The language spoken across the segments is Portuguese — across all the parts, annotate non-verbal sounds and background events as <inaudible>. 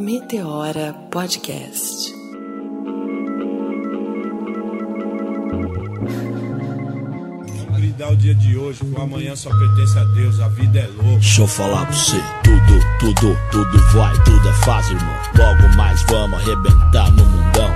Meteora Podcast. Lidar o dia de hoje, o amanhã só pertence a Deus, a vida é louca. Deixa eu falar pra você, tudo, tudo, tudo vai, tudo é fácil, irmão. Logo mais vamos arrebentar no mundão.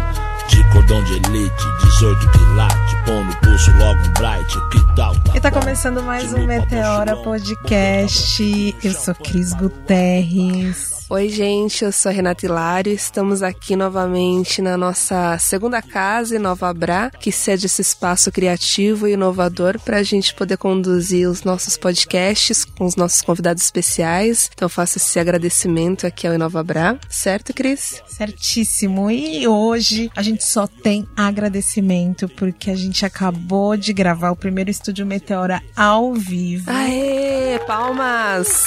De cordão de elite, 18 quilates, pão no pulso, logo um bright, que tal? Tá E tá bom? começando mais De um Meteora. Podcast. Eu sou Cris Guterres. Oi, gente, eu sou a Renata Hilário. Estamos aqui novamente na nossa segunda casa Nova Bra, que cede esse espaço criativo e inovador para a gente poder conduzir os nossos podcasts com os nossos convidados especiais. Então, faço esse agradecimento aqui ao Inova Bra, certo, Cris? Certíssimo. E hoje a gente só tem agradecimento porque a gente acabou de gravar o primeiro estúdio Meteora ao vivo. Aê, palmas!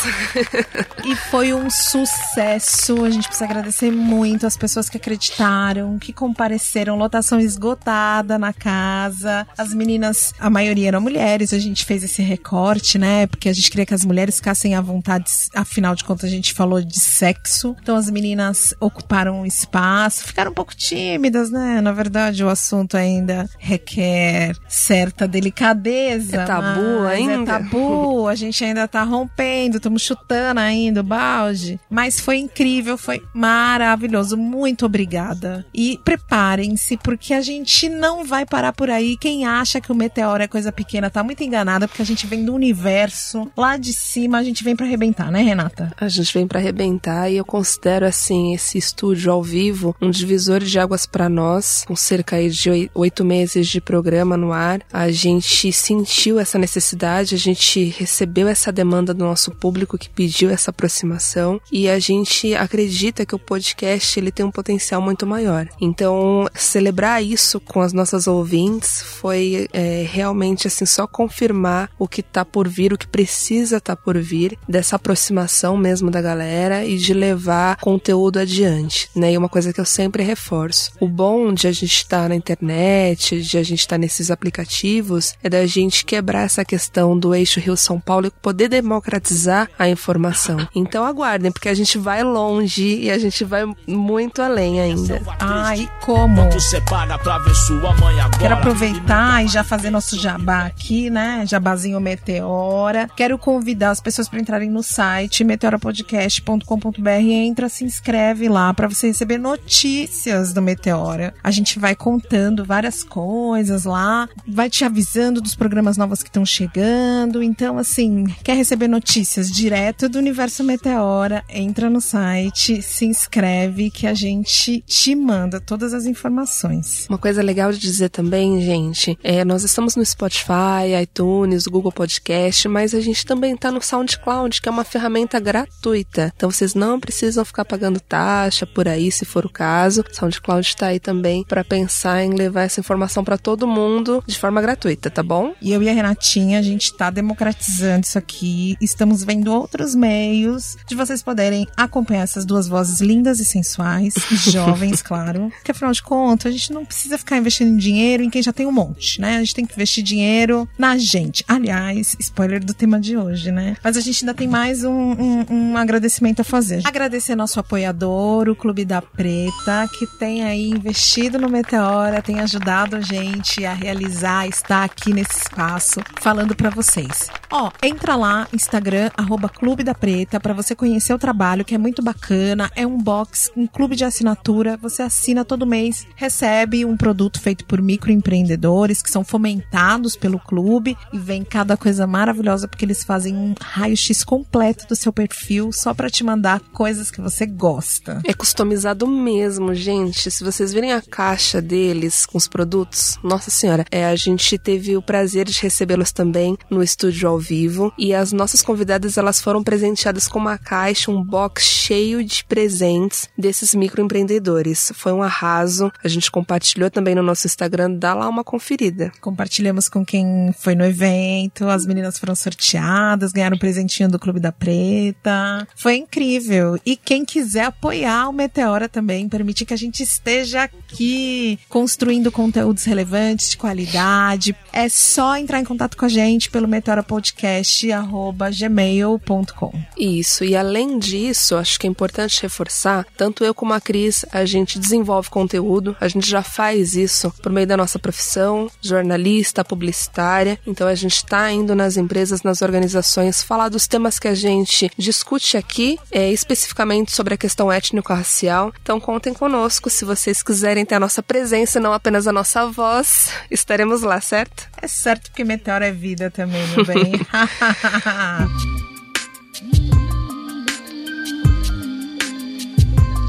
E foi um sucesso. A gente precisa agradecer muito as pessoas que acreditaram, que compareceram. Lotação esgotada na casa. As meninas, a maioria eram mulheres. A gente fez esse recorte, né? Porque a gente queria que as mulheres ficassem à vontade. Afinal de contas, a gente falou de sexo. Então as meninas ocuparam um espaço. Ficaram um pouco tímidas, né? Na verdade, o assunto ainda requer certa delicadeza. É tabu mas ainda? É tabu. A gente ainda tá rompendo. Estamos chutando ainda o balde. Mas foi incrível, foi maravilhoso. Muito obrigada. E preparem-se, porque a gente não vai parar por aí. Quem acha que o meteoro é coisa pequena tá muito enganada, porque a gente vem do universo. Lá de cima a gente vem pra arrebentar, né, Renata? A gente vem para arrebentar e eu considero assim esse estúdio ao vivo um divisor de águas para nós. Com cerca de oi- oito meses de programa no ar, a gente sentiu essa necessidade, a gente recebeu essa demanda do nosso público que pediu essa aproximação e a gente acredita que o podcast ele tem um potencial muito maior. Então celebrar isso com as nossas ouvintes foi é, realmente assim só confirmar o que tá por vir, o que precisa tá por vir dessa aproximação mesmo da galera e de levar conteúdo adiante, né? E uma coisa que eu sempre reforço, o bom de a gente estar na internet, de a gente estar nesses aplicativos, é da gente quebrar essa questão do eixo Rio São Paulo e poder democratizar a informação. Então aguardem, porque a gente vai longe e a gente vai muito além ainda. Ai, como? Tu separa pra ver sua mãe agora. Quero aproveitar e já fazer nosso jabá aqui, né? Jabazinho Meteora. Quero convidar as pessoas para entrarem no site meteorapodcast.com.br. Entra, se inscreve lá para você receber notícias do Meteora. A gente vai contando várias coisas lá, vai te avisando dos programas novos que estão chegando. Então, assim, quer receber notícias direto do universo Meteora? Entra no site, se inscreve que a gente te manda todas as informações. Uma coisa legal de dizer também, gente, é nós estamos no Spotify, iTunes, Google Podcast, mas a gente também está no SoundCloud, que é uma ferramenta gratuita. Então vocês não precisam ficar pagando taxa por aí, se for o caso. SoundCloud está aí também para pensar em levar essa informação para todo mundo de forma gratuita, tá bom? E eu e a Renatinha, a gente tá democratizando isso aqui. Estamos vendo outros meios de vocês poderem acompanhar essas duas vozes lindas e sensuais, e <laughs> jovens, claro. Porque afinal de contas, a gente não precisa ficar investindo dinheiro em quem já tem um monte, né? A gente tem que investir dinheiro na gente. Aliás, spoiler do tema de hoje, né? Mas a gente ainda tem mais um, um- um agradecimento a fazer. Agradecer nosso apoiador, o Clube da Preta, que tem aí investido no Meteora, tem ajudado a gente a realizar, estar aqui nesse espaço, falando pra vocês. Ó, entra lá, Instagram, arroba Clube da Preta, pra você conhecer o trabalho, que é muito bacana. É um box, um clube de assinatura. Você assina todo mês, recebe um produto feito por microempreendedores que são fomentados pelo clube e vem cada coisa maravilhosa porque eles fazem um raio-x completo do seu perfil só pra te mandar coisas que você gosta. É customizado mesmo, gente. Se vocês virem a caixa deles com os produtos, nossa senhora, é, a gente teve o prazer de recebê-los também no estúdio ao vivo e as nossas convidadas elas foram presenteadas com uma caixa, um box cheio de presentes desses microempreendedores. Foi um arraso. A gente compartilhou também no nosso Instagram, dá lá uma conferida. Compartilhamos com quem foi no evento, as meninas foram sorteadas, ganharam um presentinho do Clube da Preta. Foi incrível. E quem quiser apoiar o Meteora também, permitir que a gente esteja aqui aqui construindo conteúdos relevantes, de qualidade. É só entrar em contato com a gente pelo meteorapodcast.gmail.com. Isso, e além disso, acho que é importante reforçar, tanto eu como a Cris, a gente desenvolve conteúdo, a gente já faz isso por meio da nossa profissão, jornalista, publicitária, então a gente está indo nas empresas, nas organizações, falar dos temas que a gente discute aqui, é, especificamente sobre a questão étnico-racial. Então contem conosco se vocês quiserem ter a nossa presença, não apenas a nossa voz, estaremos lá, certo? É certo que meteoro é vida também, meu bem. <laughs> <laughs>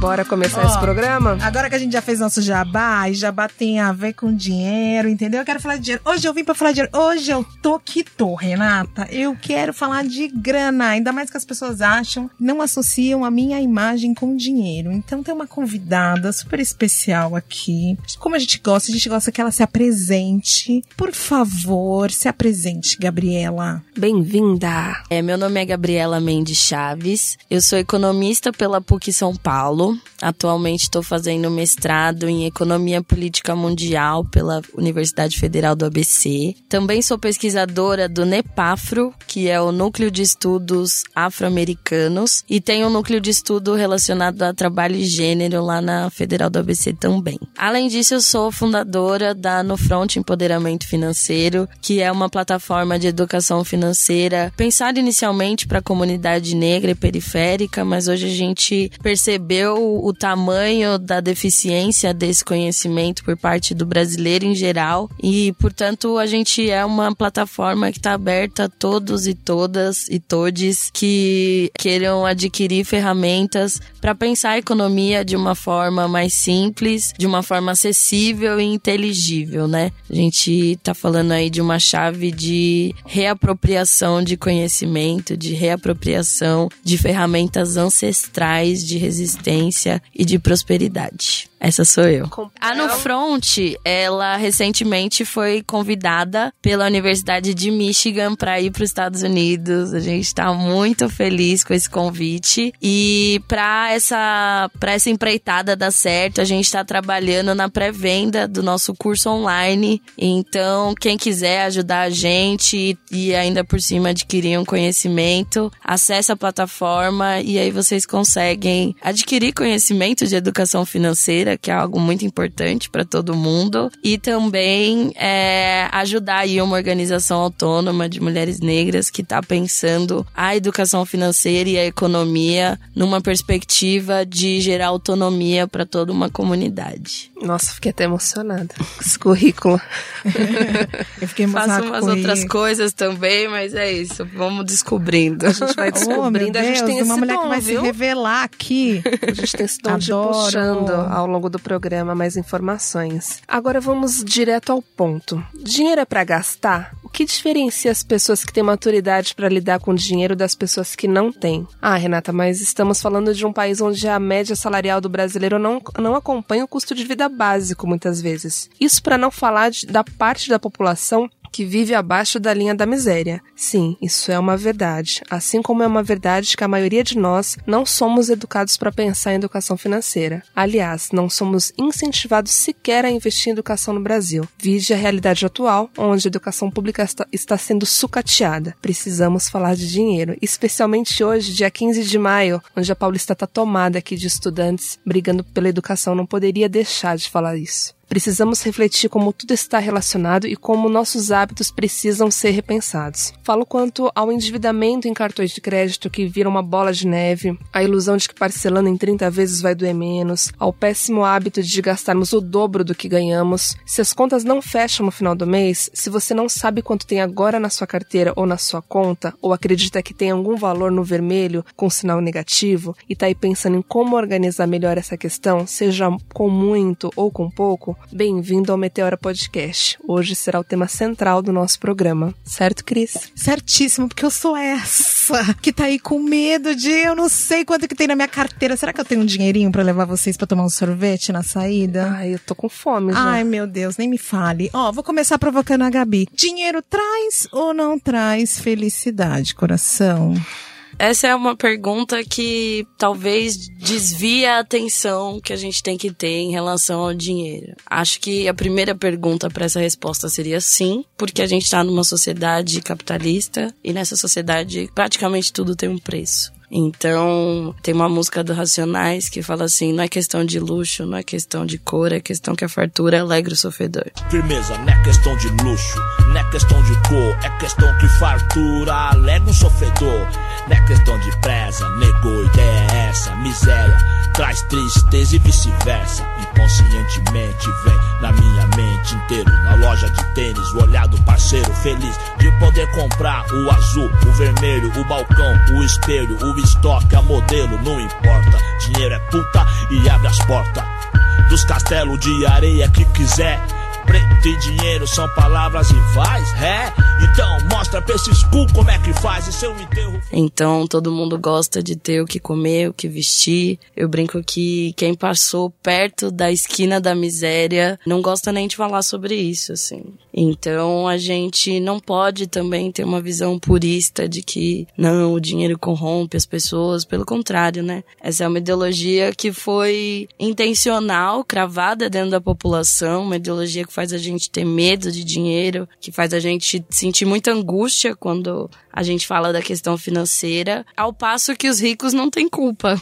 Bora começar Ó, esse programa? Agora que a gente já fez nosso jabá, e jabá tem a ver com dinheiro, entendeu? Eu quero falar de dinheiro. Hoje eu vim pra falar de dinheiro. Hoje eu tô que tô, Renata. Eu quero falar de grana. Ainda mais que as pessoas acham, não associam a minha imagem com dinheiro. Então tem uma convidada super especial aqui. Como a gente gosta, a gente gosta que ela se apresente. Por favor, se apresente, Gabriela. Bem-vinda! É, meu nome é Gabriela Mendes Chaves. Eu sou economista pela PUC São Paulo. Atualmente estou fazendo mestrado em Economia Política Mundial pela Universidade Federal do ABC. Também sou pesquisadora do NEPAFRO, que é o Núcleo de Estudos Afro-Americanos, e tenho um núcleo de estudo relacionado a trabalho e gênero lá na Federal do ABC também. Além disso, eu sou fundadora da No Front Empoderamento Financeiro, que é uma plataforma de educação financeira pensada inicialmente para a comunidade negra e periférica, mas hoje a gente percebeu o tamanho da deficiência desse conhecimento por parte do brasileiro em geral e, portanto, a gente é uma plataforma que está aberta a todos e todas e todes que queiram adquirir ferramentas para pensar a economia de uma forma mais simples, de uma forma acessível e inteligível, né? A gente está falando aí de uma chave de reapropriação de conhecimento, de reapropriação de ferramentas ancestrais de resistência e de prosperidade. Essa sou eu. A No Front, ela recentemente foi convidada pela Universidade de Michigan para ir para os Estados Unidos. A gente está muito feliz com esse convite e para essa para essa empreitada dar certo, a gente está trabalhando na pré-venda do nosso curso online. Então, quem quiser ajudar a gente e ainda por cima adquirir um conhecimento, acesse a plataforma e aí vocês conseguem adquirir conhecimento de educação financeira que é algo muito importante para todo mundo, e também é, ajudar aí uma organização autônoma de mulheres negras que está pensando a educação financeira e a economia numa perspectiva de gerar autonomia para toda uma comunidade. Nossa, fiquei até emocionada com esse currículo. <laughs> Eu fiquei Faço emocionada umas com outras isso. coisas também, mas é isso. Vamos descobrindo. A gente vai <laughs> Oh, meu descobrindo, a gente Deus, tem uma esse mulher dom, que vai viu? se revelar aqui. A gente tem esse dom de Adoro. puxando ao longo do programa mais informações. Agora vamos direto ao ponto. Dinheiro é para gastar? O que diferencia as pessoas que têm maturidade para lidar com dinheiro das pessoas que não têm? Ah, Renata, mas estamos falando de um país onde a média salarial do brasileiro não, não acompanha o custo de vida básico muitas vezes. Isso para não falar de- da parte da população que vive abaixo da linha da miséria. Sim, isso é uma verdade. Assim como é uma verdade que a maioria de nós não somos educados para pensar em educação financeira. Aliás, não somos incentivados sequer a investir em educação no Brasil. Vide a realidade atual, onde a educação pública está, sendo sucateada. Precisamos falar de dinheiro, especialmente hoje, dia 15 de maio, onde a Paulista está tomada aqui de estudantes brigando pela educação. Não poderia deixar de falar isso. Precisamos refletir como tudo está relacionado e como nossos hábitos precisam ser repensados. Falo quanto ao endividamento em cartões de crédito que vira uma bola de neve, a ilusão de que parcelando em 30 vezes vai doer menos, ao péssimo hábito de gastarmos o dobro do que ganhamos. Se as contas não fecham no final do mês, se você não sabe quanto tem agora na sua carteira ou na sua conta, ou acredita que tem algum valor no vermelho com sinal negativo e tá aí pensando em como organizar melhor essa questão, seja com muito ou com pouco, bem-vindo ao Meteora Podcast. Hoje será o tema central do nosso programa. Certo, Cris? Certíssimo, porque eu sou essa que tá aí com medo de eu não sei quanto que tem na minha carteira. Será que eu tenho um dinheirinho pra levar vocês pra tomar um sorvete na saída? Ai, eu tô com fome já. Ai, meu Deus, nem me fale. Ó, vou começar provocando a Gabi. Dinheiro traz ou não traz felicidade, coração? Essa é uma pergunta que talvez desvie a atenção que a gente tem que ter em relação ao dinheiro. Acho que a primeira pergunta para essa resposta seria sim, porque a gente está numa sociedade capitalista e nessa sociedade praticamente tudo tem um preço. Então, tem uma música do Racionais que fala assim: não é questão de luxo, não é questão de cor, é questão que a fartura alegra o sofredor. Firmeza, não é questão de luxo, não é questão de cor, é questão que fartura alegra o sofredor. Não é questão de presa, negou, ideia é essa, miséria traz tristeza e vice-versa. Inconscientemente vem na minha mente inteiro, na loja de tênis, o olhar do parceiro feliz de poder comprar o azul, o vermelho, o balcão, o espelho, o estoque, a modelo, não importa. Dinheiro é puta e abre as portas dos castelos de areia que quiser. Preto e dinheiro são palavras iguais, é? Então mostra pra esses cu como é que faz e seu enterro. Então todo mundo gosta de ter o que comer, o que vestir. Eu brinco que quem passou perto da esquina da miséria não gosta nem de falar sobre isso, assim. Então a gente não pode também ter uma visão purista de que não, o dinheiro corrompe as pessoas. Pelo contrário, né? Essa é uma ideologia que foi intencional, cravada dentro da população, uma ideologia que faz a gente ter medo de dinheiro, que faz a gente sentir muita angústia quando a gente fala da questão financeira, ao passo que os ricos não têm culpa.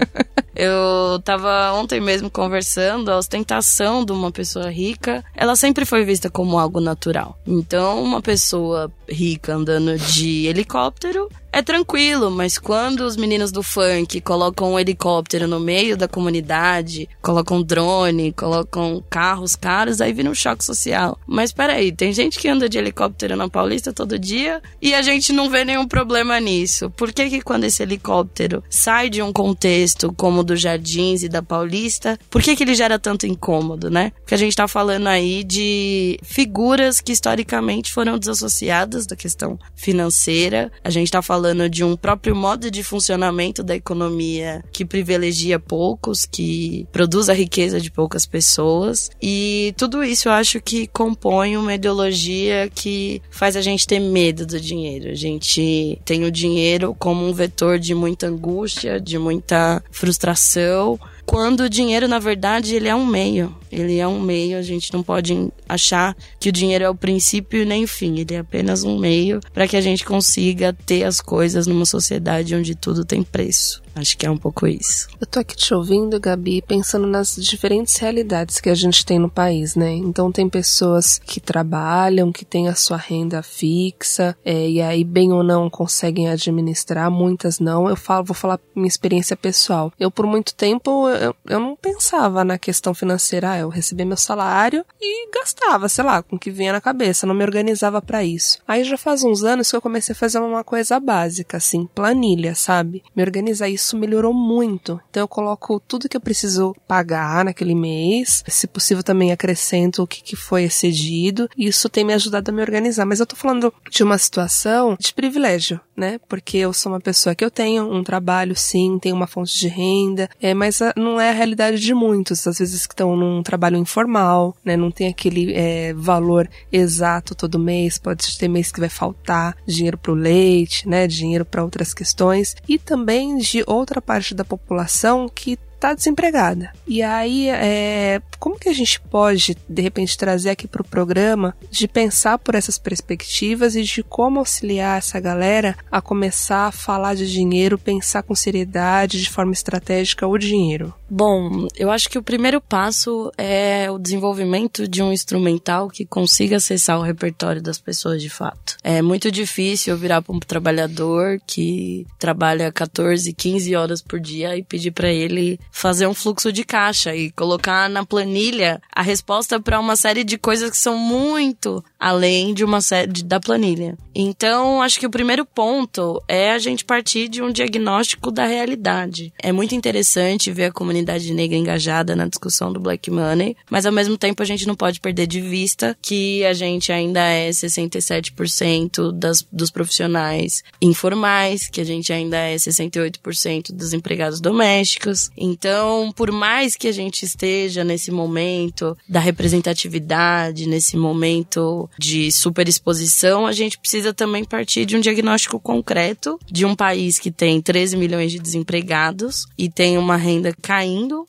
<laughs> Eu tava ontem mesmo conversando, a ostentação de uma pessoa rica, ela sempre foi vista como algo natural. Então, uma pessoa rica andando de helicóptero é tranquilo, mas quando os meninos do funk colocam um helicóptero no meio da comunidade, colocam drone, colocam carros caros, aí vira um choque social. Mas peraí, tem gente que anda de helicóptero na Paulista todo dia e a gente não vê nenhum problema nisso. Por que que quando esse helicóptero sai de um contexto como o dos Jardins e da Paulista, por que que ele gera tanto incômodo, né? Porque a gente tá falando aí de figuras que historicamente foram desassociadas da questão financeira. A gente tá falando falando de um próprio modo de funcionamento da economia que privilegia poucos, que produz a riqueza de poucas pessoas. E tudo isso eu acho que compõe uma ideologia que faz a gente ter medo do dinheiro. A gente tem o dinheiro como um vetor de muita angústia, de muita frustração quando o dinheiro, na verdade, ele é um meio. Ele é um meio, a gente não pode achar que o dinheiro é o princípio nem o fim. Ele é apenas um meio para que a gente consiga ter as coisas numa sociedade onde tudo tem preço. Acho que é um pouco isso. Eu tô aqui te ouvindo, Gabi, pensando nas diferentes realidades que a gente tem no país, né? Então tem pessoas que trabalham, que têm a sua renda fixa, é, e aí, bem ou não, conseguem administrar, muitas não. Eu falo, vou falar minha experiência pessoal. Eu, por muito tempo, eu, eu não pensava na questão financeira. Ah, eu recebia meu salário e gastava, sei lá, com o que vinha na cabeça, não me organizava para isso. Aí já faz uns anos que eu comecei a fazer uma coisa básica, assim, planilha, sabe? Me organizar isso isso melhorou muito. Então eu coloco tudo que eu preciso pagar naquele mês, se possível também acrescento o que, que foi excedido, isso tem me ajudado a me organizar. Mas eu tô falando de uma situação de privilégio, né? Porque eu sou uma pessoa que eu tenho um trabalho, sim, tenho uma fonte de renda, é, mas a, não é a realidade de muitos, às vezes que estão num trabalho informal, né? Não tem aquele é, valor exato todo mês, pode ter mês que vai faltar dinheiro pro leite, né? Dinheiro para outras questões, e também de outra parte da população que está desempregada. E aí, é, como que a gente pode, de repente, trazer aqui para o programa de pensar por essas perspectivas e de como auxiliar essa galera a começar a falar de dinheiro, pensar com seriedade, de forma estratégica, o dinheiro? Bom, eu acho que o primeiro passo é o desenvolvimento de um instrumental que consiga acessar o repertório das pessoas de fato. É muito difícil virar para um trabalhador que trabalha 14, 15 horas por dia e pedir para ele fazer um fluxo de caixa e colocar na planilha a resposta para uma série de coisas que são muito além de uma série da planilha. Então, acho que o primeiro ponto é a gente partir de um diagnóstico da realidade. É muito interessante ver a comunidade comunidade negra engajada na discussão do black money, mas ao mesmo tempo a gente não pode perder de vista que a gente ainda é 67% das, dos profissionais informais, que a gente ainda é 68% dos empregados domésticos. Então, por mais que a gente esteja nesse momento da representatividade, nesse momento de superexposição, a gente precisa também partir de um diagnóstico concreto de um país que tem 13 milhões de desempregados e tem uma renda caindo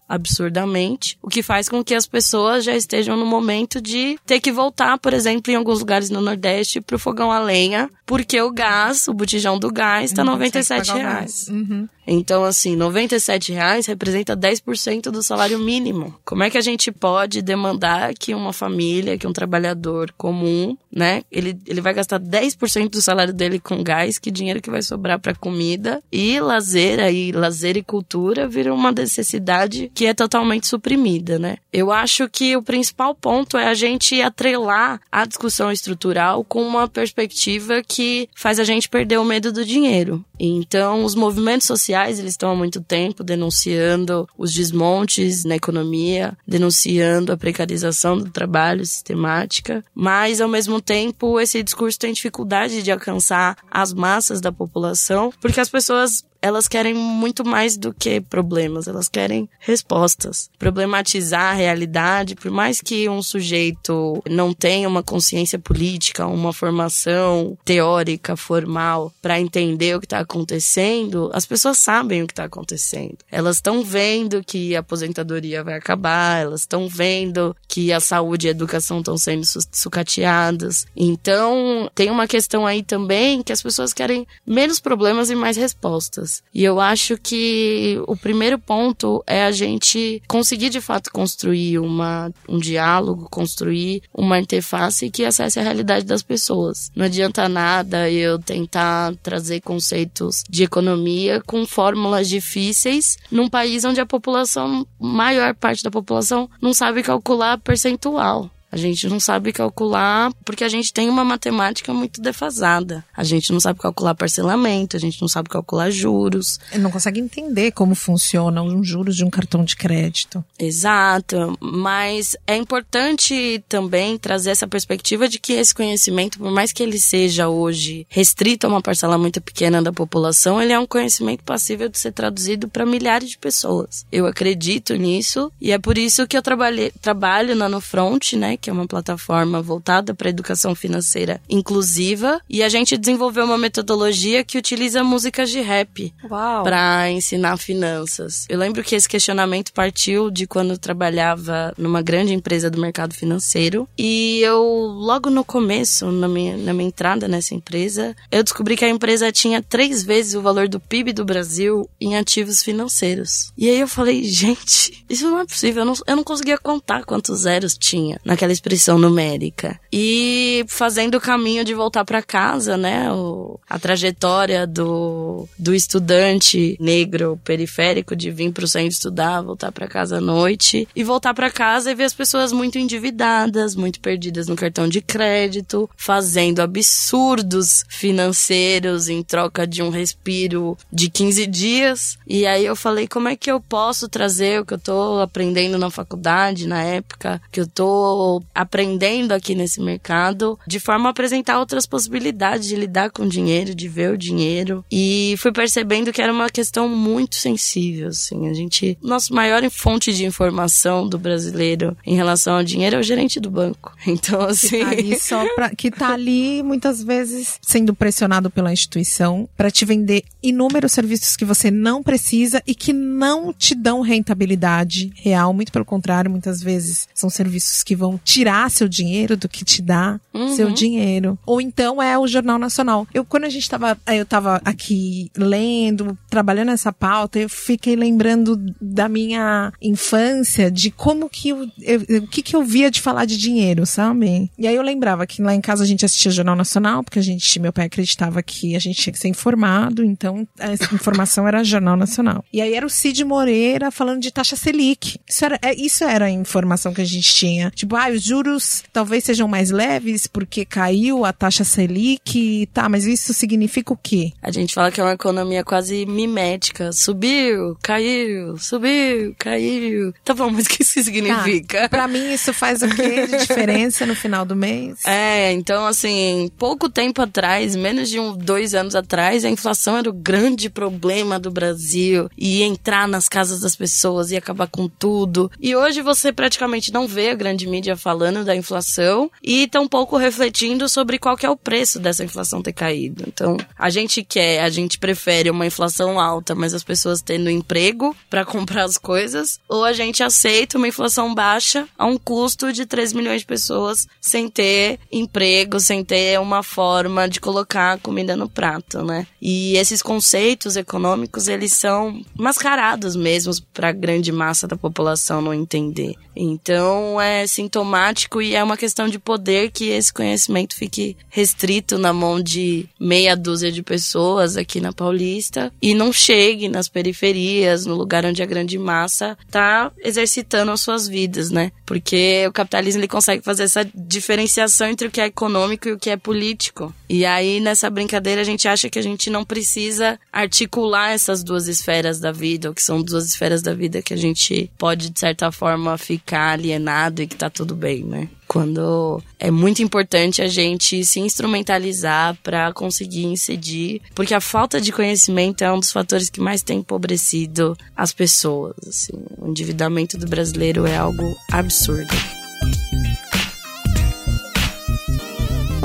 absurdamente, o que faz com que as pessoas já estejam no momento de ter que voltar, por exemplo, em alguns lugares no Nordeste, para o fogão a lenha, porque o gás, o botijão do gás, está 97 reais. Uhum. Então, assim, 97 reais representa 10% do salário mínimo. Como é que a gente pode demandar que uma família, que um trabalhador comum, né, ele, ele vai gastar 10% do salário dele com gás, que dinheiro que vai sobrar para comida e lazer aí, lazer e cultura vira uma necessidade que é totalmente suprimida, né? Eu acho que o principal ponto é a gente atrelar a discussão estrutural com uma perspectiva que faz a gente perder o medo do dinheiro. Então, os movimentos sociais, eles estão há muito tempo denunciando os desmontes na economia, denunciando a precarização do trabalho sistemática, mas ao mesmo tempo esse discurso tem dificuldade de alcançar as massas da população, porque as pessoas elas querem muito mais do que problemas, elas querem respostas. Problematizar a realidade, por mais que um sujeito não tenha uma consciência política, uma formação teórica, formal, para entender o que está acontecendo, as pessoas sabem o que está acontecendo. Elas estão vendo que a aposentadoria vai acabar, elas estão vendo que a saúde e a educação estão sendo sucateadas. Então, tem uma questão aí também que as pessoas querem menos problemas e mais respostas. E eu acho que o primeiro ponto é a gente conseguir de fato construir uma, um diálogo, construir uma interface que acesse a realidade das pessoas. Não adianta nada eu tentar trazer conceitos de economia com fórmulas difíceis num país onde a população, maior parte da população, não sabe calcular percentual. A gente não sabe calcular porque a gente tem uma matemática muito defasada. A gente não sabe calcular parcelamento, a gente não sabe calcular juros. Não consegue entender como funcionam os juros de um cartão de crédito. Exato, mas é importante também trazer essa perspectiva de que esse conhecimento, por mais que ele seja hoje restrito a uma parcela muito pequena da população, ele é um conhecimento passível de ser traduzido para milhares de pessoas. Eu acredito nisso e é por isso que eu trabalhei, trabalho na No Front, né, que é uma plataforma voltada para a educação financeira inclusiva, e a gente desenvolveu uma metodologia que utiliza músicas de rap para ensinar finanças. Eu lembro que esse questionamento partiu de quando eu trabalhava numa grande empresa do mercado financeiro, e eu logo no começo, na minha, na minha entrada nessa empresa, eu descobri que a empresa tinha três vezes o valor do PIB do Brasil em ativos financeiros. E aí eu falei, <laughs> gente, isso não é possível, eu não, eu não conseguia contar quantos zeros tinha naquela expressão numérica. E fazendo o caminho de voltar para casa, né? O, a trajetória do, do estudante negro periférico de vir pro centro estudar, voltar para casa à noite e voltar para casa e ver as pessoas muito endividadas, muito perdidas no cartão de crédito, fazendo absurdos financeiros em troca de um respiro de 15 dias. E aí eu falei, como é que eu posso trazer o que eu tô aprendendo na faculdade na época, que eu tô aprendendo aqui nesse mercado, de forma a apresentar outras possibilidades de lidar com o dinheiro, de ver o dinheiro. E fui percebendo que era uma questão muito sensível, assim. A gente, nossa maior fonte de informação do brasileiro em relação ao dinheiro é o gerente do banco. <laughs> Então, assim. Que tá ali, pra, que tá ali muitas vezes sendo pressionado pela instituição para te vender inúmeros serviços que você não precisa e que não te dão rentabilidade real. Muito pelo contrário, muitas vezes são serviços que vão tirar seu dinheiro do que te dá Uhum. seu dinheiro. Ou então é o Jornal Nacional. Eu, quando a gente tava, eu tava aqui lendo, trabalhando essa pauta, eu fiquei lembrando da minha infância, de como que eu, eu- o que que eu via de falar de dinheiro, sabe? E aí eu lembrava que lá em casa a gente assistia Jornal Nacional, porque a gente, meu pai acreditava que a gente tinha que ser informado, então essa informação era Jornal Nacional. E aí era o Cid Moreira falando de taxa Selic. Isso era, é, isso era a informação que a gente tinha. Tipo, ah, juros talvez sejam mais leves porque caiu a taxa Selic, tá, mas isso significa o quê? A gente fala que é uma economia quase mimética. Subiu, caiu, subiu, caiu. Tá bom, mas o que isso significa? Tá. Pra mim, isso faz o quê de diferença no final do mês? <laughs> É, então, assim, pouco tempo atrás, menos de um, dois anos atrás, a inflação era o grande problema do Brasil. E entrar nas casas das pessoas e acabar com tudo. E hoje você praticamente não vê a grande mídia falando da inflação e tampouco refletindo sobre qual que é o preço dessa inflação ter caído. Então, a gente quer, a gente prefere uma inflação alta, mas as pessoas tendo emprego para comprar as coisas, ou a gente aceita uma inflação baixa a um custo de 3 milhões de pessoas sem ter emprego, sem ter uma forma de colocar comida no prato, né? E esses conceitos econômicos, eles são mascarados mesmo para a grande massa da população não entender. Então, é sintomático e é uma questão de poder que esse conhecimento fique restrito na mão de meia dúzia de pessoas aqui na Paulista e não chegue nas periferias, no lugar onde a grande massa está exercitando as suas vidas, né? Porque o capitalismo ele consegue fazer essa diferenciação entre o que é econômico e o que é político. E aí nessa brincadeira a gente acha que a gente não precisa articular essas duas esferas da vida, ou que são duas esferas da vida que a gente pode de certa forma ficar alienado e que tá tudo bem, né? quando é muito importante a gente se instrumentalizar para conseguir incidir, porque a falta de conhecimento é um dos fatores que mais tem empobrecido as pessoas. Assim. O endividamento do brasileiro é algo absurdo.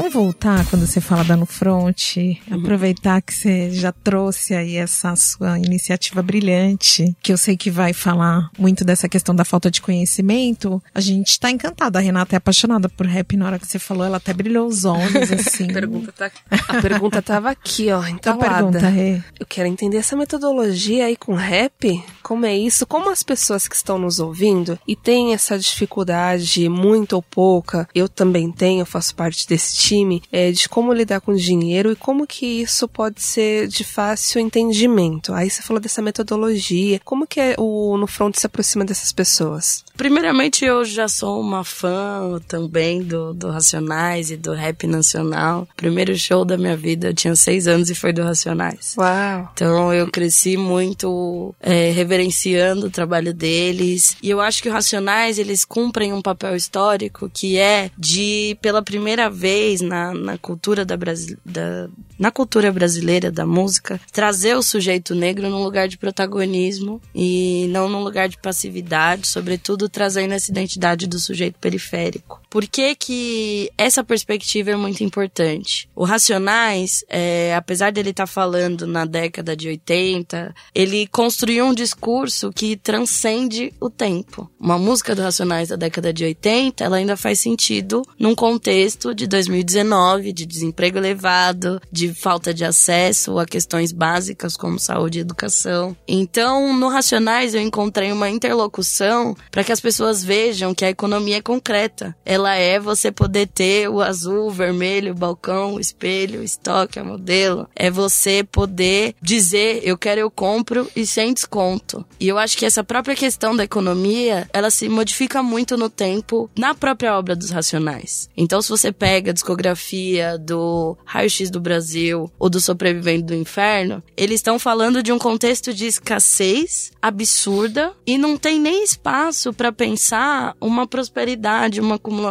Vamos voltar quando você fala da No Front, uhum. aproveitar que você já trouxe aí essa sua iniciativa brilhante, que eu sei que vai falar muito dessa questão da falta de conhecimento. A gente tá encantada, a Renata é apaixonada por rap, na hora que você falou, ela até brilhou os olhos, <laughs> assim. a, pergunta tá, a pergunta tava aqui, ó, entalada. A pergunta, Rê. Eu quero entender essa metodologia aí com rap, como é isso, como as pessoas que estão nos ouvindo e têm essa dificuldade, muito ou pouca, eu também tenho, faço parte desse time, é, de como lidar com dinheiro e como que isso pode ser de fácil entendimento. Aí você falou dessa metodologia, como que é o No Front se aproxima dessas pessoas? Primeiramente, eu já sou uma fã também do, do Racionais e do rap nacional. Primeiro show da minha vida, eu tinha seis anos e foi do Racionais. Uau! Então eu cresci muito é, reverenciando o trabalho deles. E eu acho que os Racionais, eles cumprem um papel histórico que é de, pela primeira vez na, na cultura da, da na cultura brasileira da música, trazer o sujeito negro num lugar de protagonismo e não num lugar de passividade, sobretudo trazendo essa identidade do sujeito periférico. Por que que essa perspectiva é muito importante? O Racionais, é, apesar dele estar tá falando na década de 80, ele construiu um discurso que transcende o tempo. Uma música do Racionais da década de 80, ela ainda faz sentido num contexto de 2019, de desemprego elevado, de falta de acesso a questões básicas como saúde e educação. Então, no Racionais eu encontrei uma interlocução para que as pessoas vejam que a economia é concreta. Ela é você poder ter o azul, o vermelho, o balcão, o espelho, o estoque, a modelo. É você poder dizer eu quero, eu compro e sem desconto. E eu acho que essa própria questão da economia, ela se modifica muito no tempo na própria obra dos Racionais. Então, se você pega a discografia do Raio X do Brasil ou do Sobrevivente do Inferno, eles estão falando de um contexto de escassez absurda e não tem nem espaço para pensar uma prosperidade, uma acumulação,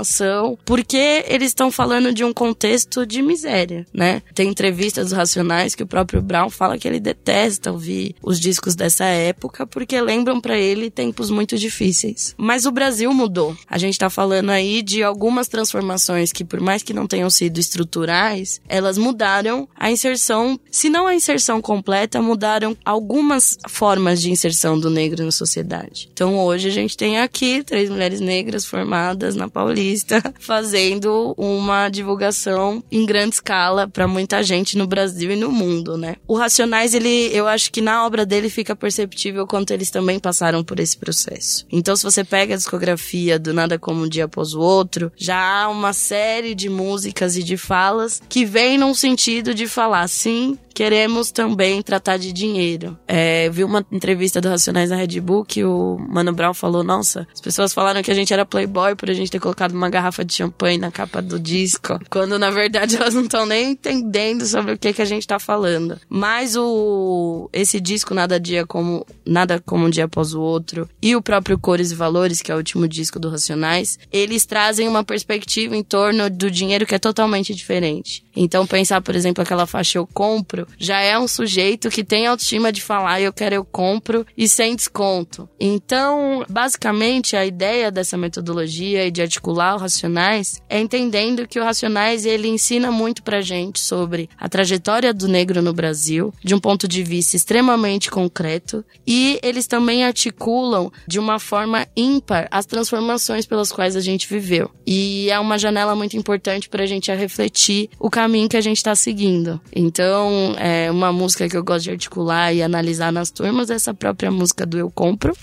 porque eles estão falando de um contexto de miséria, né? Tem entrevistas dos Racionais que o próprio Brown fala que ele detesta ouvir os discos dessa época porque lembram para ele tempos muito difíceis. Mas o Brasil mudou. A gente tá falando aí de algumas transformações que por mais que não tenham sido estruturais, elas mudaram a inserção, se não a inserção completa, mudaram algumas formas de inserção do negro na sociedade. Então hoje a gente tem aqui três mulheres negras formadas na Paulista <laughs> fazendo uma divulgação em grande escala para muita gente no Brasil e no mundo, né? O Racionais, ele, eu acho que na obra dele fica perceptível quanto eles também passaram por esse processo. Então se você pega a discografia do Nada Como Um Dia Após o Outro, já há uma série de músicas e de falas que vem num sentido de falar, sim, queremos também tratar de dinheiro. É, vi uma entrevista do Racionais na Red Bull que o Mano Brown falou: Nossa, as pessoas falaram que a gente era playboy por a gente ter colocado uma garrafa de champanhe na capa do disco, quando na verdade <laughs> elas não estão nem entendendo sobre o que, que a gente tá falando. Mas o esse disco Nada Dia como Nada como um dia após o outro e o próprio Cores e Valores, que é o último disco do Racionais, eles trazem uma perspectiva em torno do dinheiro que é totalmente diferente. Então pensar, por exemplo, aquela faixa eu compro, já é um sujeito que tem autoestima de falar eu quero eu compro e sem desconto. Então, basicamente a ideia dessa metodologia e de articular o Racionais é entendendo que o Racionais ele ensina muito pra gente sobre a trajetória do negro no Brasil, de um ponto de vista extremamente concreto, e eles também articulam de uma forma ímpar as transformações pelas quais a gente viveu. E é uma janela muito importante para a gente refletir o caminho que a gente está seguindo. Então, é uma música que eu gosto de articular e analisar nas turmas, essa própria música do Eu Compro.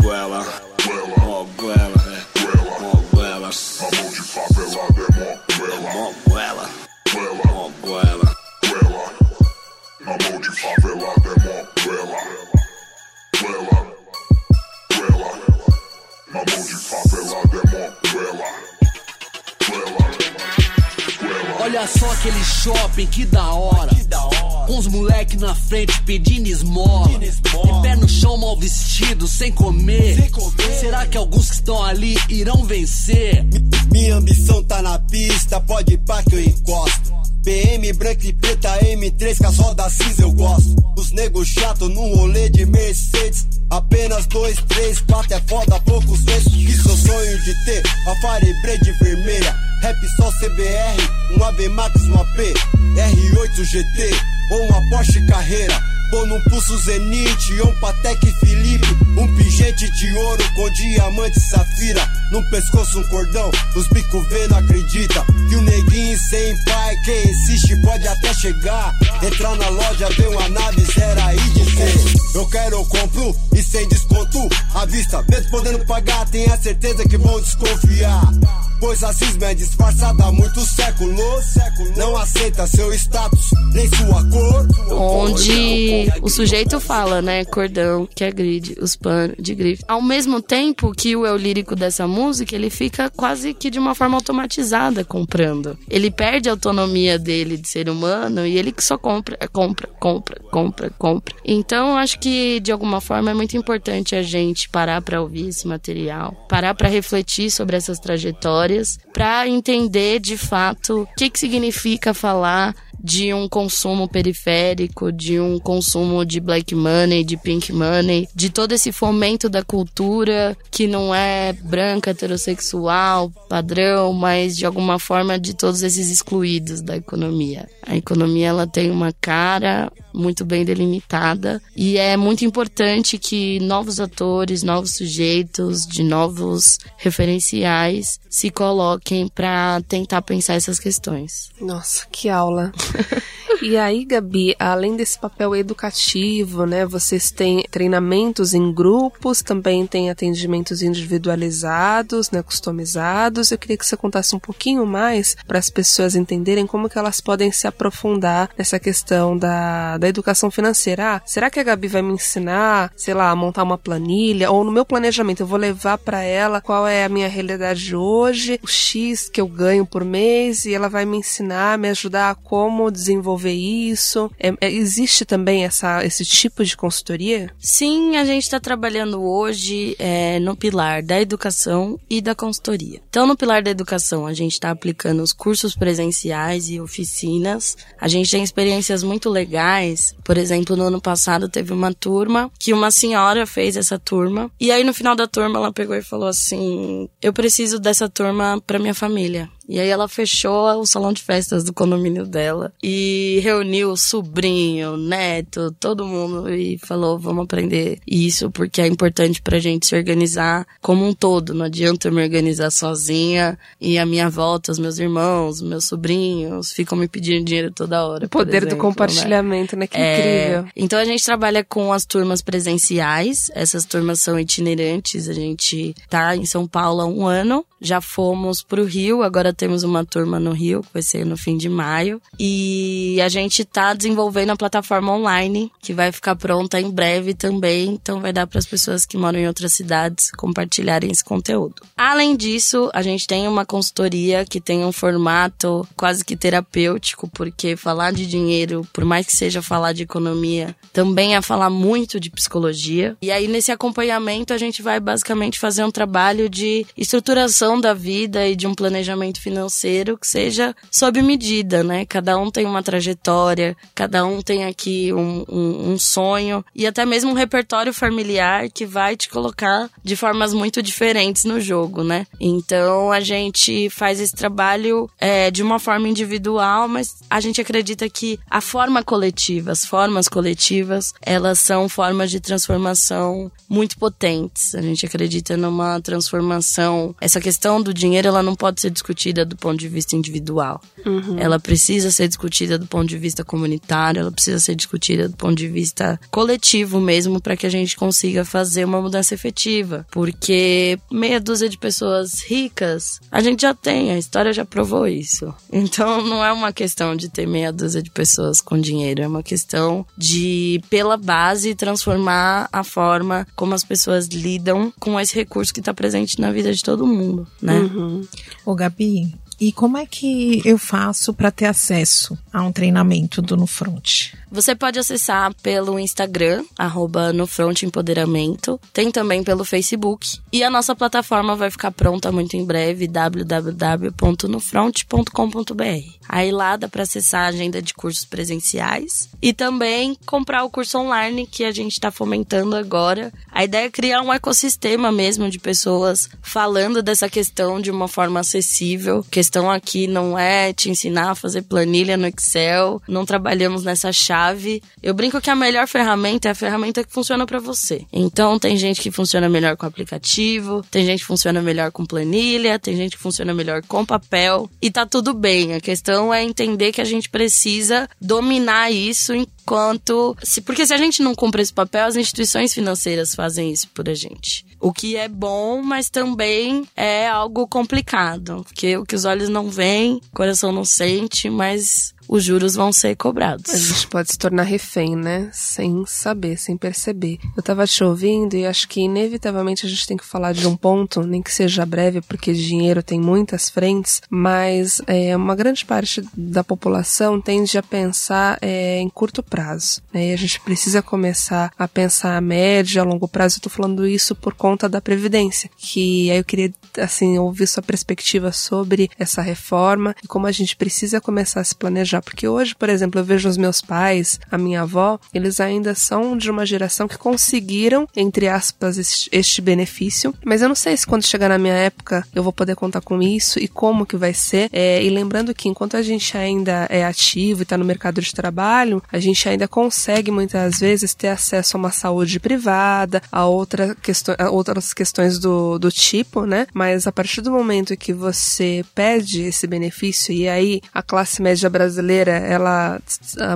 De Olha só aquele shopping, que da hora. Com os moleque na frente pedindo esmola. Em pé no chão, mal vestido, sem comer. Será que alguns que estão ali irão vencer? Minha ambição tá na pista, pode ir pra que eu encosto. BM branca e preta, M3 com as rodas cinza eu gosto. Os negros chato num rolê de Mercedes. Apenas dois, três, quatro é foda, poucos vezes. Que seu sonho de ter a Firebird vermelha. Rap só CBR, um Ave Max, um AP, R8 GT ou uma Porsche Carreira. Pô num pulso Zenith, um Patek Felipe, um pingente de ouro com diamante e safira. No pescoço um cordão, os bico vê não acredita. Que o neguinho sem pai, quem insiste pode até chegar. Entrar na loja, ver uma nave zero aí dizer: Eu quero, eu compro e sem desconto. À vista, mesmo podendo pagar, tenha certeza que vão desconfiar. Pois a cisma é disfarçada há muitos séculos. Não aceita seu status, nem sua cor. onde o sujeito fala, né, cordão, que grid, os panos de grife. Ao mesmo tempo que o eu lírico dessa música, ele fica quase que de uma forma automatizada comprando. Ele perde a autonomia dele de ser humano e ele só compra, compra, compra, compra, compra. Então, acho que de alguma forma é muito importante a gente parar para ouvir esse material, parar para refletir sobre essas trajetórias, para entender de fato o que que significa falar de um consumo periférico, de um consumo de black money, de pink money, de todo esse fomento da cultura que não é branca, heterossexual, padrão, mas de alguma forma de todos esses excluídos da economia. A economia ela tem uma cara muito bem delimitada e é muito importante que novos atores, novos sujeitos, de novos referenciais se coloquem para tentar pensar essas questões. Nossa, que aula. <laughs> e aí, Gabi, além desse papel educativo, né, vocês têm treinamentos em grupos, também tem atendimentos individualizados, né, customizados. Eu queria que você contasse um pouquinho mais para as pessoas entenderem como que elas podem se aprofundar nessa questão da, da educação financeira. Ah, será que a Gabi vai me ensinar, sei lá, a montar uma planilha ou no meu planejamento eu vou levar para ela qual é a minha realidade hoje, o X que eu ganho por mês e ela vai me ensinar, me ajudar a como desenvolver isso? É, é, existe também essa, esse tipo de consultoria? Sim, a gente está trabalhando hoje é, no pilar da educação e da consultoria. Então, no pilar da educação, a gente está aplicando os cursos presenciais e oficinas. A gente tem experiências muito legais. Por exemplo, no ano passado teve uma turma que uma senhora fez essa turma. E aí, no final da turma, ela pegou e falou assim: Eu preciso dessa turma para minha família. E aí ela fechou o salão de festas do condomínio dela e reuniu o sobrinho, o neto, todo mundo e falou: vamos aprender isso porque é importante pra gente se organizar como um todo. Não adianta eu me organizar sozinha e a minha volta, os meus irmãos, meus sobrinhos ficam me pedindo dinheiro toda hora. O poder exemplo, do compartilhamento, né? né? Que é, incrível. Então a gente trabalha com as turmas presenciais, essas turmas são itinerantes, a gente tá em São Paulo há um ano, já fomos pro Rio, agora temos uma turma no Rio, que vai ser no fim de maio. E a gente tá desenvolvendo a plataforma online, que vai ficar pronta em breve também. Então vai dar para as pessoas que moram em outras cidades compartilharem esse conteúdo. Além disso, a gente tem uma consultoria que tem um formato quase que terapêutico, porque falar de dinheiro, por mais que seja falar de economia, também é falar muito de psicologia. E aí, nesse acompanhamento, a gente vai basicamente fazer um trabalho de estruturação da vida e de um planejamento financeiro que seja sob medida, né? Cada um tem uma trajetória, cada um tem aqui um, um, um sonho e até mesmo um repertório familiar que vai te colocar de formas muito diferentes no jogo, né? Então a gente faz esse trabalho é, de uma forma individual, mas a gente acredita que a forma coletiva, as formas coletivas, elas são formas de transformação muito potentes. A gente acredita numa transformação. Essa questão do dinheiro, ela não pode ser discutida do ponto de vista individual. Uhum. Ela precisa ser discutida do ponto de vista comunitário, ela precisa ser discutida do ponto de vista coletivo mesmo, para que a gente consiga fazer uma mudança efetiva. Porque meia dúzia de pessoas ricas, a gente já tem, a história já provou isso. <laughs> Então não é uma questão de ter meia dúzia de pessoas com dinheiro, é uma questão de, pela base, transformar a forma como as pessoas lidam com esse recurso que está presente na vida de todo mundo, né? Uhum. Ô, Gabi, e como é que eu faço para ter acesso a um treinamento do No Front? Você pode acessar pelo Instagram, arroba. Tem também pelo Facebook. E a nossa plataforma vai ficar pronta muito em breve, www.nofront.com.br. Aí lá dá para acessar a agenda de cursos presenciais e também comprar o curso online que a gente está fomentando agora. A ideia é criar um ecossistema mesmo de pessoas falando dessa questão de uma forma acessível. A questão aqui não é te ensinar a fazer planilha no Excel, não trabalhamos nessa chave. Eu brinco que a melhor ferramenta é a ferramenta que funciona para você. Então tem gente que funciona melhor com aplicativo, tem gente que funciona melhor com planilha, tem gente que funciona melhor com papel e tá tudo bem. A questão é entender que a gente precisa dominar isso enquanto se porque se a gente não cumpre esse papel, as instituições financeiras fazem isso por a gente. O que é bom, mas também é algo complicado, porque o que os olhos não veem, o coração não sente, mas os juros vão ser cobrados. A gente pode se tornar refém, né? Sem saber, sem perceber. Eu tava te ouvindo e acho que inevitavelmente a gente tem que falar de um ponto, nem que seja breve, porque dinheiro tem muitas frentes, mas é, uma grande parte da população tende a pensar é, em curto prazo. Né? E a gente precisa começar a pensar a médio, a longo prazo. Eu tô falando isso por conta da Previdência, que aí eu queria, assim, ouvir sua perspectiva sobre essa reforma e como a gente precisa começar a se planejar. Porque hoje, por exemplo, eu vejo os meus pais, a minha avó, eles ainda são de uma geração que conseguiram, entre aspas, este, este benefício, mas eu não sei se quando chegar na minha época eu vou poder contar com isso e como que vai ser. É, e lembrando que enquanto a gente ainda é ativo e está no mercado de trabalho, a gente ainda consegue muitas vezes ter acesso a uma saúde privada, a, outra questão, a outras questões do, do tipo, né? Mas a partir do momento que você pede esse benefício e aí a classe média brasileira, ela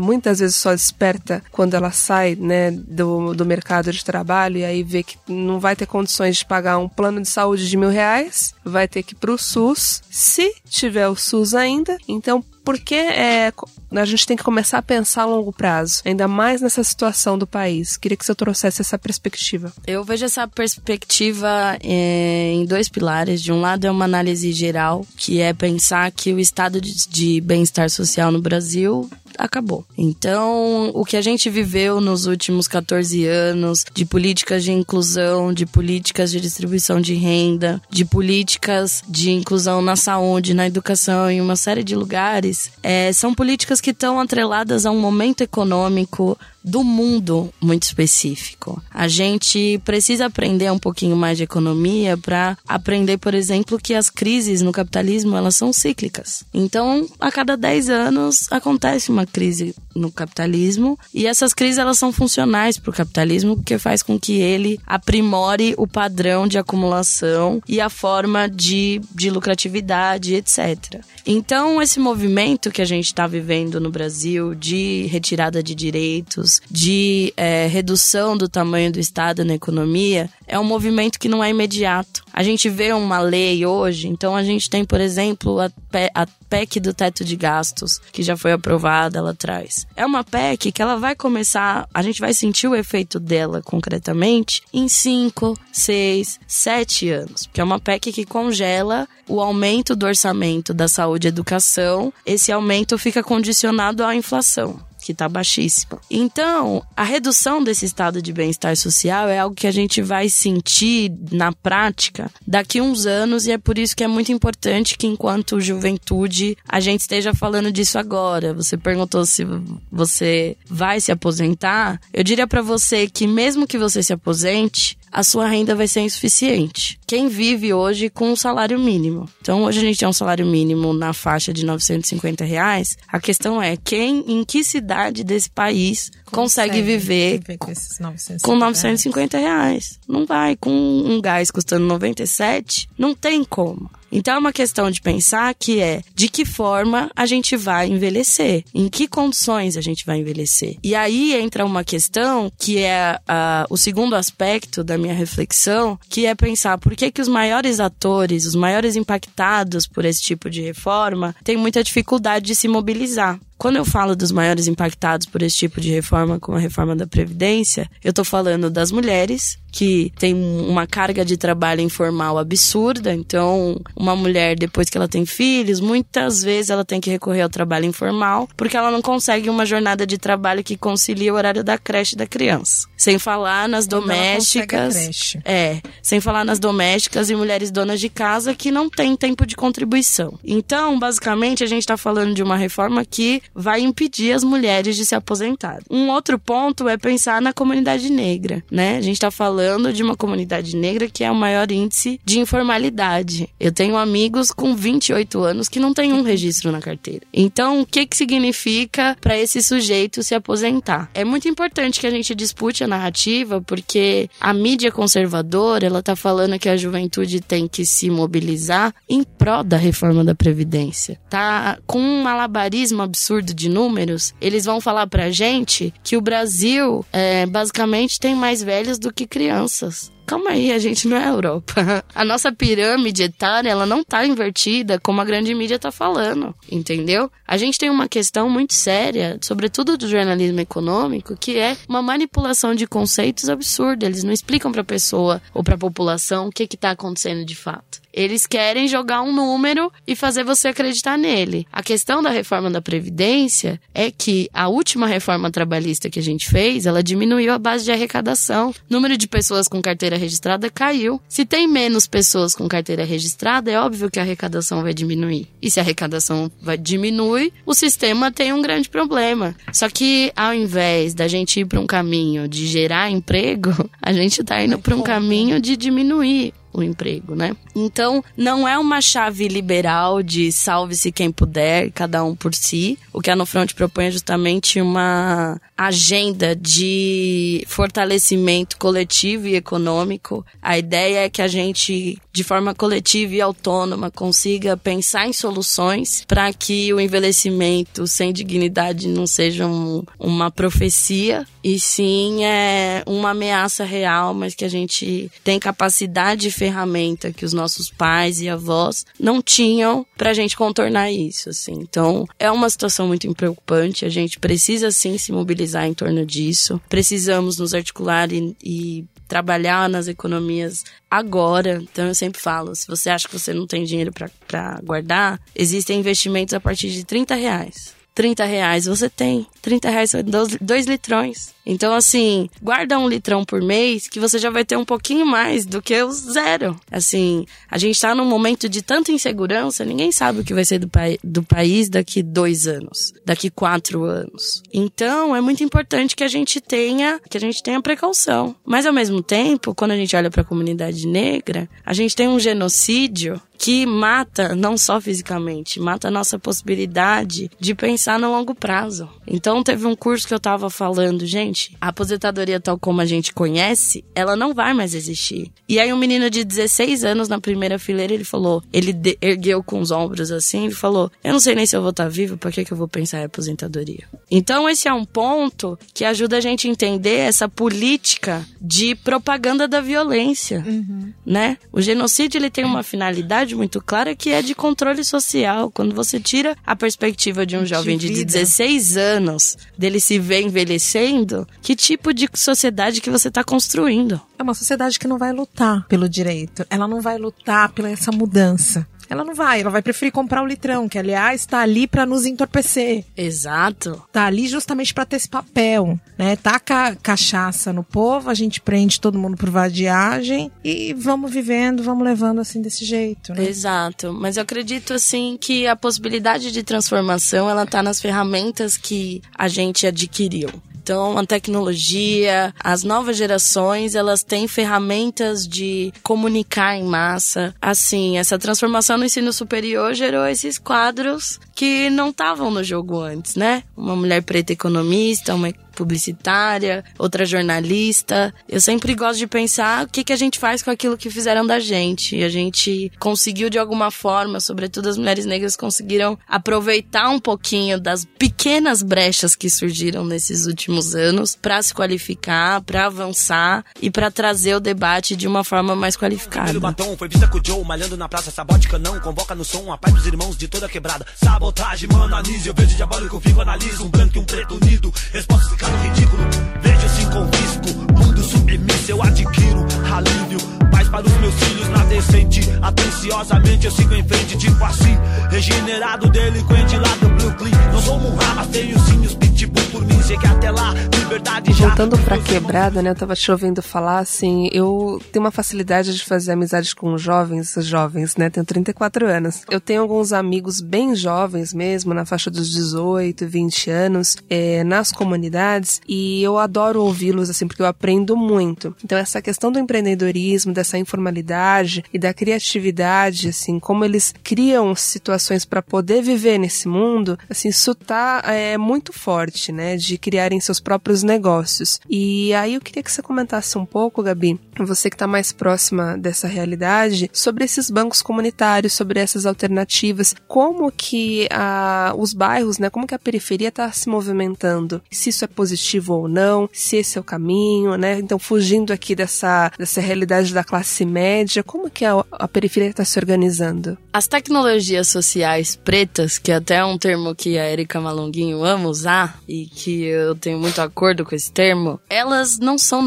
muitas vezes só desperta quando ela sai, né, do, do mercado de trabalho e aí vê que não vai ter condições de pagar um plano de saúde de mil reais, vai ter que ir pro SUS, se tiver o SUS ainda, então porque é, a gente tem que começar a pensar a longo prazo, ainda mais nessa situação do país. Queria que você trouxesse essa perspectiva. Eu vejo essa perspectiva é, em dois pilares. De um lado é uma análise geral, que é pensar que o estado de, de bem-estar social no Brasil acabou. Então, o que a gente viveu nos últimos 14 anos de políticas de inclusão, de políticas de distribuição de renda, de políticas de inclusão na saúde, na educação, em uma série de lugares, é, são políticas que estão atreladas a um momento econômico do mundo muito específico. A gente precisa aprender um pouquinho mais de economia para aprender, por exemplo, que as crises no capitalismo elas são cíclicas. Então, a cada 10 anos acontece uma crise no capitalismo e essas crises elas são funcionais para o capitalismo porque faz com que ele aprimore o padrão de acumulação e a forma de, de lucratividade, etc. Então, esse movimento que a gente está vivendo no Brasil de retirada de direitos, de é, redução do tamanho do Estado na economia, é um movimento que não é imediato. A gente vê uma lei hoje, então a gente tem, por exemplo, a, a PEC do teto de gastos, que já foi aprovada lá atrás. É uma PEC que ela vai começar, a gente vai sentir o efeito dela concretamente em 5, 6, 7 anos. Porque é uma PEC que congela o aumento do orçamento da saúde e educação. Esse aumento fica condicionado à inflação que está baixíssima. Então, a redução desse estado de bem-estar social é algo que a gente vai sentir na prática daqui uns anos e é por isso que é muito importante que, enquanto juventude, a gente esteja falando disso agora. Você perguntou se você vai se aposentar. Eu diria para você que, mesmo que você se aposente, a sua renda vai ser insuficiente. Quem vive hoje com um salário mínimo. Então, hoje a gente tem um salário mínimo na faixa de 950 reais. A questão é quem, em que cidade desse país consegue, consegue viver, viver, com, 950 com 950 reais. Não vai. Com um gás custando 97, não tem como. Então é uma questão de pensar que é de que forma a gente vai envelhecer, em que condições a gente vai envelhecer. E aí entra uma questão que é uh, o segundo aspecto da minha reflexão, que é pensar por que, que os maiores atores, os maiores impactados por esse tipo de reforma, têm muita dificuldade de se mobilizar. Quando eu falo dos maiores impactados por esse tipo de reforma, como a reforma da Previdência, eu estou falando das mulheres, que têm uma carga de trabalho informal absurda. Então, uma mulher, depois que ela tem filhos, muitas vezes ela tem que recorrer ao trabalho informal, porque ela não consegue uma jornada de trabalho que concilie o horário da creche da criança. Sem falar nas Quando domésticas. É, sem falar nas domésticas e mulheres donas de casa que não têm tempo de contribuição. Então, basicamente, a gente está falando de uma reforma que vai impedir as mulheres de se aposentar. Um outro ponto é pensar na comunidade negra, né? A gente está falando de uma comunidade negra que é o maior índice de informalidade. Eu tenho amigos com 28 anos que não têm um registro na carteira. Então, o que que significa para esse sujeito se aposentar? É muito importante que a gente dispute a narrativa porque a mídia conservadora, ela tá falando que a juventude tem que se mobilizar em prol da reforma da previdência. Tá com um malabarismo absurdo absurdo de números, eles vão falar pra gente que o Brasil é, basicamente tem mais velhos do que crianças calma aí, a gente não é a Europa. <laughs> A nossa pirâmide etária, ela não tá invertida como a grande mídia tá falando, entendeu? A gente tem uma questão muito séria, sobretudo do jornalismo econômico, que é uma manipulação de conceitos absurda. Eles não explicam pra pessoa ou pra população o que que tá acontecendo de fato. Eles querem jogar um número e fazer você acreditar nele. A questão da reforma da Previdência é que a última reforma trabalhista que a gente fez, ela diminuiu a base de arrecadação. O número de pessoas com carteira registrada caiu. Se tem menos pessoas com carteira registrada, é óbvio que a arrecadação vai diminuir. E se a arrecadação vai diminuir, o sistema tem um grande problema. Só que ao invés da gente ir para um caminho de gerar emprego, <laughs> a gente está indo para um caminho de diminuir o emprego, né? Então, não é uma chave liberal de salve-se quem puder, cada um por si. O que a No Front propõe é justamente uma agenda de fortalecimento coletivo e econômico. A ideia é que a gente, de forma coletiva e autônoma, consiga pensar em soluções para que o envelhecimento sem dignidade não seja um, uma profecia, e sim é uma ameaça real, mas que a gente tem capacidade e ferramenta que os nossos pais e avós não tinham para a gente contornar isso. Assim. Então, é uma situação muito preocupante. A gente precisa sim se mobilizar em torno disso. Precisamos nos articular e, e trabalhar nas economias agora. Então eu sempre falo, se você acha que você não tem dinheiro para guardar, existem investimentos a partir de 30 reais. 30 reais você tem. 30 reais são dois, dois litrões. Então, assim, guarda um litrão por mês que você já vai ter um pouquinho mais do que o zero. Assim, a gente tá num momento de tanta insegurança, ninguém sabe o que vai ser do, pa do país daqui dois anos, daqui quatro anos. Então, é muito importante que a gente tenha, que a gente tenha precaução. Mas, ao mesmo tempo, quando a gente olha para a comunidade negra, a gente tem um genocídio que mata, não só fisicamente, mata a nossa possibilidade de pensar no longo prazo. Então teve um curso que eu tava falando, gente, a aposentadoria tal como a gente conhece, ela não vai mais existir. E aí um menino de 16 anos na primeira fileira, ele falou, ele ergueu com os ombros assim, ele falou: "Eu não sei nem se eu vou estar tá vivo, por que que eu vou pensar em aposentadoria?". Então esse é um ponto que ajuda a gente a entender essa política de propaganda da violência, uhum. né? O genocídio ele tem uma finalidade muito clara que é de controle social. Quando você tira a perspectiva de um jovem de, de 16 anos, dele se ver envelhecendo, que tipo de sociedade que você está construindo? É uma sociedade que não vai lutar pelo direito, ela não vai lutar pela essa mudança ela não vai, ela vai preferir comprar o litrão, que aliás está ali para nos entorpecer. Exato. Tá ali justamente para ter esse papel, né? Taca cachaça no povo, a gente prende todo mundo por vadiagem e vamos vivendo, vamos levando assim desse jeito, né? Exato. Mas eu acredito assim que a possibilidade de transformação, ela tá nas ferramentas que a gente adquiriu. Então, a tecnologia, as novas gerações, elas têm ferramentas de comunicar em massa. Assim, essa transformação no ensino superior gerou esses quadros que não estavam no jogo antes, né? Uma mulher preta economista, uma publicitária, outra jornalista. Eu sempre gosto de pensar o que, que a gente faz com aquilo que fizeram da gente. E a gente conseguiu de alguma forma, sobretudo as mulheres negras conseguiram aproveitar um pouquinho das pequenas brechas que surgiram nesses últimos anos para se qualificar, para avançar e para trazer o debate de uma forma mais qualificada. batom foi vista com o Joe, malhando na praça, sabote não convoca no som a paz dos irmãos de toda quebrada. Sabotagem, mano, anise, eu vejo diabólico, fico, analiso, um branco e um preto unido. Resposta ficar ridículo. Vejo confisco, mundo submisso eu adquiro alívio. Paz para os meus filhos na decente. Atenciosamente eu sigo em frente, tipo assim. Regenerado, delinquente lá do Brooklyn. Não sou um mas tenho sim os pitbull por mim. Sei que até lá, liberdade já. Voltando pra quebrada, né? Eu tava te ouvindo falar assim. Eu tenho uma facilidade de fazer amizades com jovens, jovens, né? Tenho 34 anos. Eu tenho alguns amigos bem jovens mesmo, na faixa dos 18, 20 anos, é, nas comunidades. E eu adoro ouvi-los, assim, porque eu aprendo muito. Então, essa questão do empreendedorismo, dessa informalidade e da criatividade, assim, como eles criam situações para poder viver nesse mundo, assim, isso tá é, muito forte, né? De criarem seus próprios negócios. E aí eu queria que você comentasse um pouco, Gabi, você que está mais próxima dessa realidade, sobre esses bancos comunitários, sobre essas alternativas, como que a, os bairros, né? Como que a periferia está se movimentando? Se isso é positivo ou não? Se esse é o caminho, né? Então, fugindo aqui dessa, dessa realidade da classe média, como que a, a periferia está se organizando? As tecnologias sociais pretas, que até é um termo que a Erika Malonguinho ama usar e que eu tenho muito acordo com esse termo, elas não são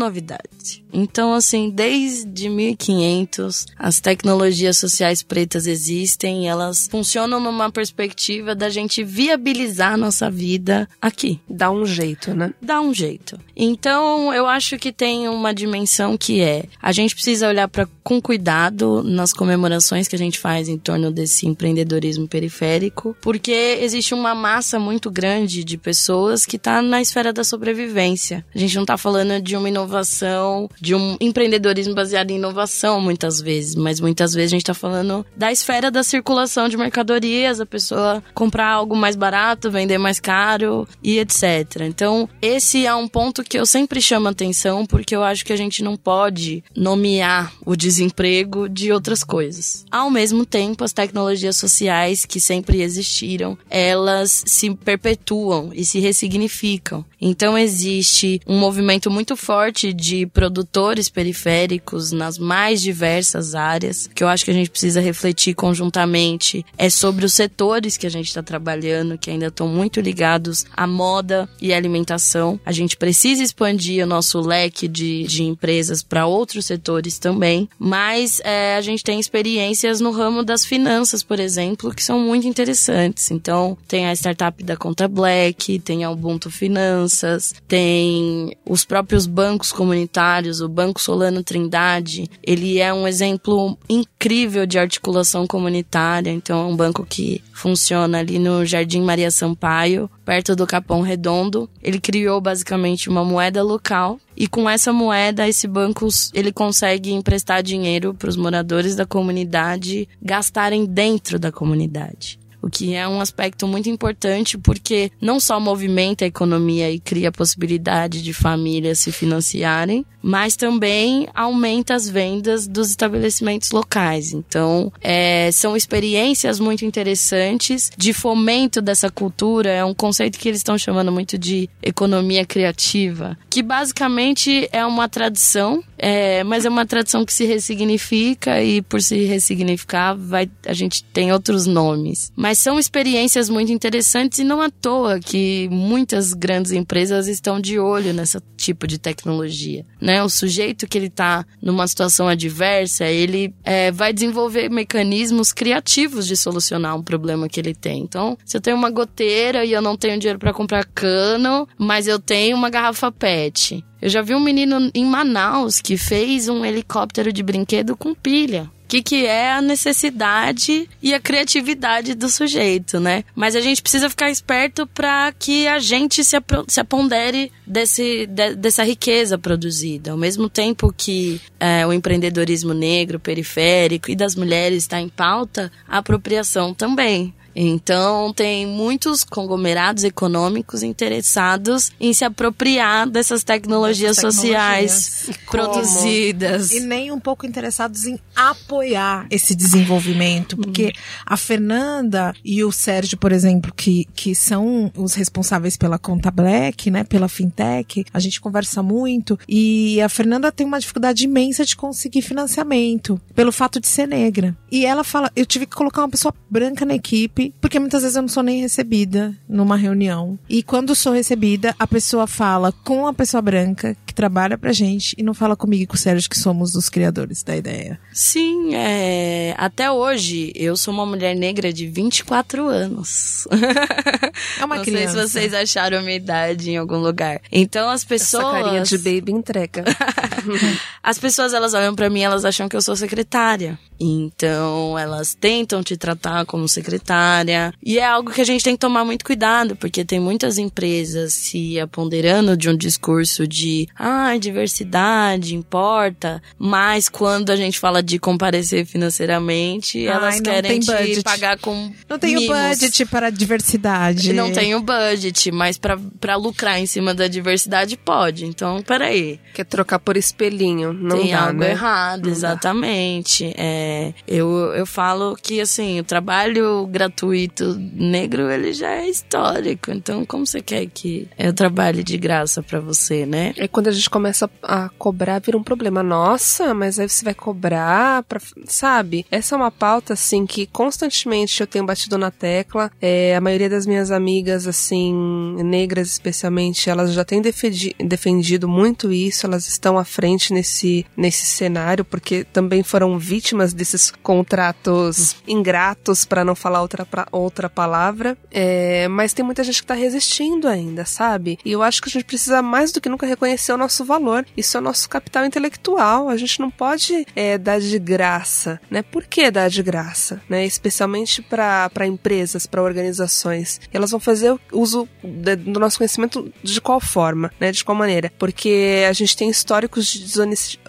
novidade. Então, assim, desde 1500, as tecnologias sociais pretas existem, elas funcionam numa perspectiva da gente viabilizar a nossa vida aqui. Dá um jeito, né? Dá um jeito. Então, eu acho que tem uma dimensão que é: a gente precisa olhar para com cuidado nas comemorações que a gente faz em torno desse empreendedorismo periférico, porque existe uma massa muito grande de pessoas que está na esfera da sobrevivência. A gente não está falando de uma inovação de um empreendedorismo baseado em inovação, muitas vezes, mas muitas vezes a gente está falando da esfera da circulação de mercadorias, a pessoa comprar algo mais barato, vender mais caro e etc. Então, esse é um ponto que eu sempre chamo atenção, porque eu acho que a gente não pode nomear o desemprego de outras coisas. Ao mesmo tempo, as tecnologias sociais que sempre existiram, elas se perpetuam e se ressignificam. Então, existe um movimento muito forte de produtores periféricos nas mais diversas áreas, que eu acho que a gente precisa refletir conjuntamente é sobre os setores que a gente está trabalhando, que ainda estão muito ligados à moda e à alimentação. A gente precisa expandir o nosso leque de, de empresas para outros setores também, mas é, a gente tem experiências no ramo das finanças, por exemplo, que são muito interessantes. Então, tem a startup da Conta Black, tem a Ubuntu Finanças, tem os próprios bancos comunitários, o Banco Solano Trindade, ele é um exemplo incrível de articulação comunitária. Então, é um banco que funciona ali no Jardim Maria Sampaio, perto do Capão Redondo. Ele criou basicamente uma moeda local e com essa moeda esse banco ele consegue emprestar dinheiro para os moradores da comunidade gastarem dentro da comunidade. o que é um aspecto muito importante porque não só movimenta a economia e cria a possibilidade de famílias se financiarem, mas também aumenta as vendas dos estabelecimentos locais. Então, é, são experiências muito interessantes de fomento dessa cultura. É um conceito que eles estão chamando muito de economia criativa, que basicamente é uma tradição, é, mas é uma tradição que se ressignifica e por se ressignificar, vai, a gente tem outros nomes. Mas são experiências muito interessantes e não à toa que muitas grandes empresas estão de olho nesse tipo de tecnologia, né? O sujeito que ele está numa situação adversa, ele é, vai desenvolver mecanismos criativos de solucionar um problema que ele tem. Então, se eu tenho uma goteira e eu não tenho dinheiro para comprar cano, mas eu tenho uma garrafa PET. Eu já vi um menino em Manaus que fez um helicóptero de brinquedo com pilha que, que é a necessidade e a criatividade do sujeito, né? Mas a gente precisa ficar esperto para que a gente se, se apondere desse, de, dessa riqueza produzida. Ao mesmo tempo que é, o empreendedorismo negro, periférico e das mulheres está em pauta, a apropriação também. Então, tem muitos conglomerados econômicos interessados em se apropriar dessas tecnologias, dessas sociais produzidas. E nem um pouco interessados em apoiar esse desenvolvimento. Porque hum. a Fernanda e o Sérgio, por exemplo, que, que são os responsáveis pela conta Black, né, pela fintech, a gente conversa muito. E a Fernanda tem uma dificuldade imensa de conseguir financiamento pelo fato de ser negra. E ela fala: eu tive que colocar uma pessoa branca na equipe porque muitas vezes eu não sou nem recebida numa reunião. E quando sou recebida, a pessoa fala com a pessoa branca que trabalha pra gente e não fala comigo e com o Sérgio, que somos os criadores da ideia. Sim, é... até hoje eu sou uma mulher negra de 24 anos. <laughs> É uma não criança. Não sei se vocês acharam a minha idade em algum lugar. Então as pessoas. Essa carinha de baby entrega. <laughs> as pessoas elas olham para mim, elas acham que eu sou secretária. Então elas tentam te tratar como secretária. E é algo que a gente tem que tomar muito cuidado, porque tem muitas empresas se aponderando de um discurso de ah, diversidade importa, mas quando a gente fala de comparecer financeiramente, Ai, elas querem te pagar com. Não tem o budget para a diversidade. Não tem o budget, mas para lucrar em cima da diversidade pode. Então, peraí. Quer trocar por espelhinho, não tem dá, algo né? errado, não exatamente. Dá. É, eu, eu falo que, assim, o trabalho gratuito negro, ele já é histórico. Então, como você quer que eu trabalhe de graça para você, né? É quando a gente começa a cobrar, vira um problema. Nossa, mas aí você vai cobrar pra... Sabe? Essa é uma pauta, assim, que constantemente eu tenho batido na tecla. É, a maioria das minhas amigas, assim, negras especialmente, elas já têm defendido muito isso. Elas estão à frente nesse, nesse cenário, porque também foram vítimas desses contratos ingratos, para não falar outra, outra palavra. É, mas tem muita gente que tá resistindo ainda, sabe? E eu acho que a gente precisa mais do que nunca reconhecer o nosso valor. Isso é o nosso capital intelectual. A gente não pode é, dar de graça, né? Por que dar de graça, né? Especialmente para empresas, para organizações. Elas vão fazer uso do nosso conhecimento de qual forma, né? De qual maneira? Porque a gente tem históricos de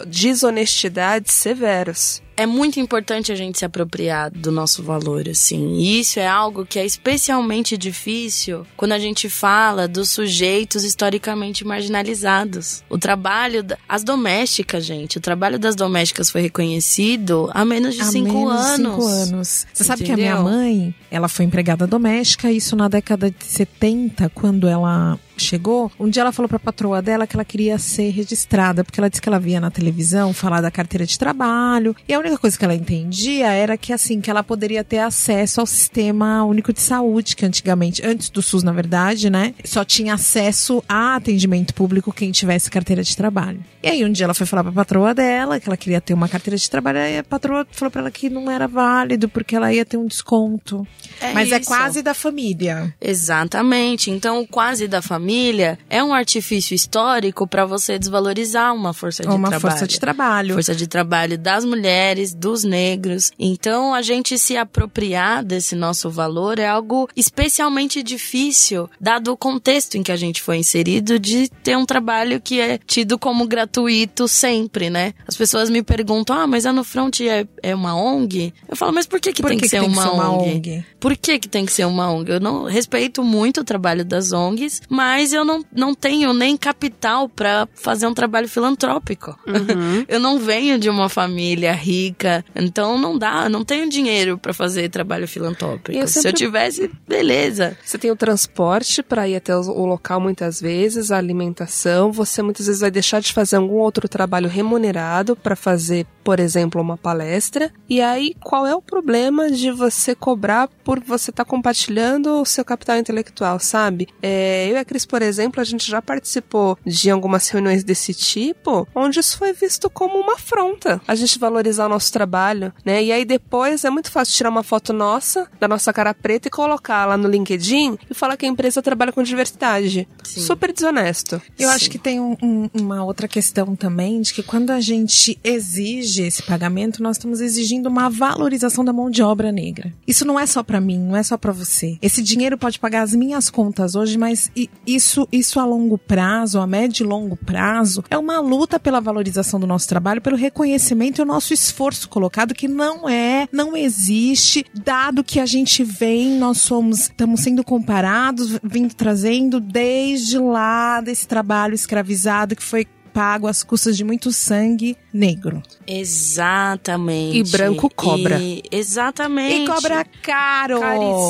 desonestidade severos é muito importante a gente se apropriar do nosso valor, assim. E isso é algo que é especialmente difícil quando a gente fala dos sujeitos historicamente marginalizados. O trabalho, das as domésticas, gente, o trabalho das domésticas foi reconhecido há menos de há cinco menos anos. Cinco anos. Você sabe que a minha mãe, ela foi empregada doméstica, isso na década de 70, quando ela chegou, um dia ela falou pra patroa dela que ela queria ser registrada, porque ela disse que ela via na televisão falar da carteira de trabalho, e a única coisa que ela entendia era que assim, que ela poderia ter acesso ao sistema único de saúde, que antigamente, antes do SUS, na verdade, né, só tinha acesso a atendimento público quem tivesse carteira de trabalho. E aí um dia ela foi falar pra patroa dela que ela queria ter uma carteira de trabalho, e a patroa falou pra ela que não era válido, porque ela ia ter um desconto. É Mas é isso. é quase da família. Exatamente. Então, quase da família é um artifício histórico para você desvalorizar uma força de Uma trabalho. força de trabalho. Força de trabalho das mulheres, dos negros. Então, a gente se apropriar desse nosso valor é algo especialmente difícil, dado o contexto em que a gente foi inserido de ter um trabalho que é tido como gratuito sempre, né? As pessoas me perguntam, ah, mas a No Front é, é uma ONG? Eu falo, mas por que, que, Por tem, que que, tem que uma ser uma ONG? ONG? Por que, que tem que ser uma ONG? Eu não respeito muito o trabalho das ONGs, mas eu não, não tenho nem capital para fazer um trabalho filantrópico. <laughs> eu não venho de uma família rica, então não dá, não tenho dinheiro para fazer trabalho filantrópico. Eu Se eu sempre- tivesse, beleza. Você tem o transporte para ir até o o local muitas vezes, a alimentação. Você muitas vezes vai deixar de fazer algum outro trabalho remunerado para fazer, por exemplo, uma palestra. E aí, qual é o problema de você cobrar por você estar compartilhando o seu capital intelectual, sabe? É, eu e a Cris, por exemplo, a gente já participou de algumas reuniões desse tipo, onde isso foi visto como uma afronta. A gente valorizar o nosso trabalho, né? E aí depois é muito fácil tirar uma foto nossa, da nossa cara preta e colocar lá no LinkedIn e falar que a empresa trabalha com diversidade. Super desonesto. Eu acho que tem um- um- uma outra questão também, de que quando a gente exige esse pagamento, nós estamos exigindo uma valorização da mão de obra negra. Isso não é só pra mim, não é só pra você. Esse dinheiro pode pagar as minhas contas hoje, mas isso, isso a longo prazo, a médio e longo prazo, é uma luta pela valorização do nosso trabalho, pelo reconhecimento e o nosso esforço colocado, que não é, não existe, dado que a gente vem, nós somos, estamos sendo comparados, vindo trazendo desde lá desse trabalho escravizado que foi pago às custas de muito sangue negro. Exatamente. E branco cobra. E- exatamente. E cobra caro.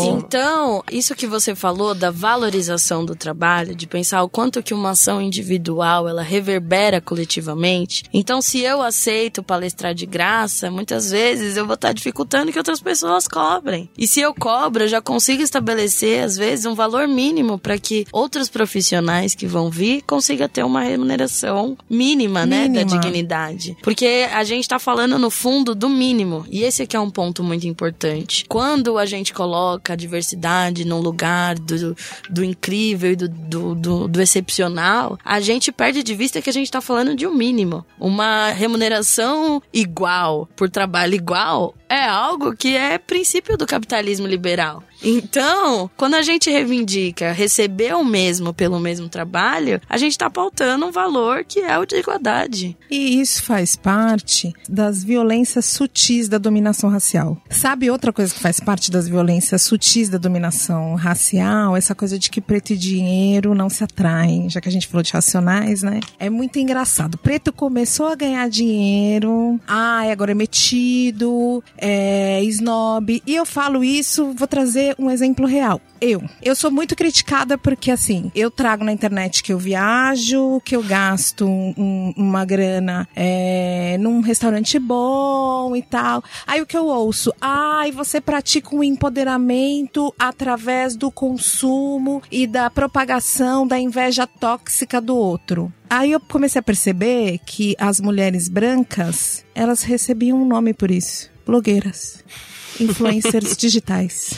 Então, isso que você falou da valorização do trabalho, de pensar o quanto que uma ação individual ela reverbera coletivamente. Então, se eu aceito palestrar de graça, muitas vezes eu vou estar dificultando que outras pessoas cobrem. E se eu cobro, eu já consigo estabelecer às vezes um valor mínimo para que outros profissionais que vão vir consigam ter uma remuneração mínima, né, da Mínima. Porque a gente tá falando no fundo do mínimo. E esse aqui é um ponto muito importante. Quando a gente coloca a diversidade num lugar do, do incrível e do, do, do, do excepcional, a gente perde de vista que a gente tá falando de um mínimo. Uma remuneração igual por trabalho igual é algo que é princípio do capitalismo liberal. Então, quando a gente reivindica receber o mesmo pelo mesmo trabalho, a gente está pautando um valor que é o de igualdade. E isso faz parte das violências sutis da dominação racial. Sabe outra coisa que faz parte das violências sutis da dominação racial? Essa coisa de que preto e dinheiro não se atraem, já que a gente falou de racionais, né? É muito engraçado. Preto começou a ganhar dinheiro, ai, agora é metido, é snob. E eu falo isso, vou trazer um exemplo real. Eu. Eu sou muito criticada porque, assim, eu trago na internet que eu viajo, que eu gasto um- uma grana é, num restaurante bom e tal. Aí o que eu ouço? Ai, você pratica um empoderamento através do consumo e da propagação da inveja tóxica do outro. Aí eu comecei a perceber que as mulheres brancas, elas recebiam um nome por isso. Blogueiras. Influencers <laughs> digitais.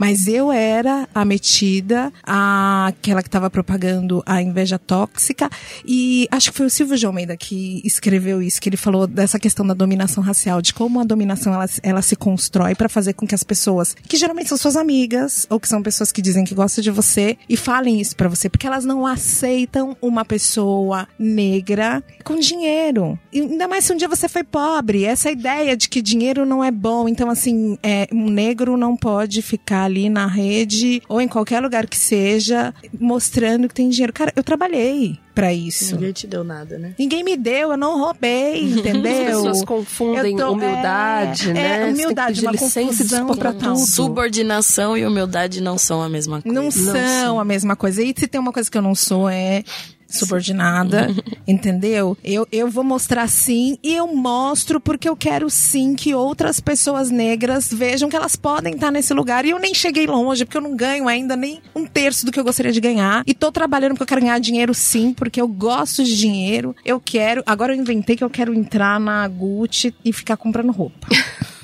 Mas eu era a metida, a- aquela que estava propagando a inveja tóxica. E acho que foi o Silvio de Almeida que escreveu isso, que ele falou dessa questão da dominação racial, de como a dominação ela, ela se constrói para fazer com que as pessoas, que geralmente são suas amigas, ou que são pessoas que dizem que gostam de você, e falem isso para você, porque elas não aceitam uma pessoa negra com dinheiro. E ainda mais se um dia você foi pobre. Essa ideia de que dinheiro não é bom. Então, assim, é, um negro não pode ficar ali na rede ou em qualquer lugar que seja mostrando que tem dinheiro. Cara, eu trabalhei pra isso. Ninguém te deu nada, né? Ninguém me deu, eu não roubei, <laughs> entendeu? As pessoas confundem tô- humildade, é, né? É, Você tem que humildade, pedir uma licença e confusão dispor pra total. tudo. Subordinação e humildade não são a mesma coisa. Não, são a mesma coisa. E se tem uma coisa que eu não sou é subordinada, <laughs> entendeu? Eu, eu vou mostrar sim e eu mostro porque eu quero sim que outras pessoas negras vejam que elas podem estar nesse lugar. E eu nem cheguei longe, porque eu não ganho ainda nem um terço do que eu gostaria de ganhar. E tô trabalhando porque eu quero ganhar dinheiro sim, porque eu gosto de dinheiro. Eu quero. Agora eu inventei que eu quero entrar na Gucci e ficar comprando roupa. <laughs>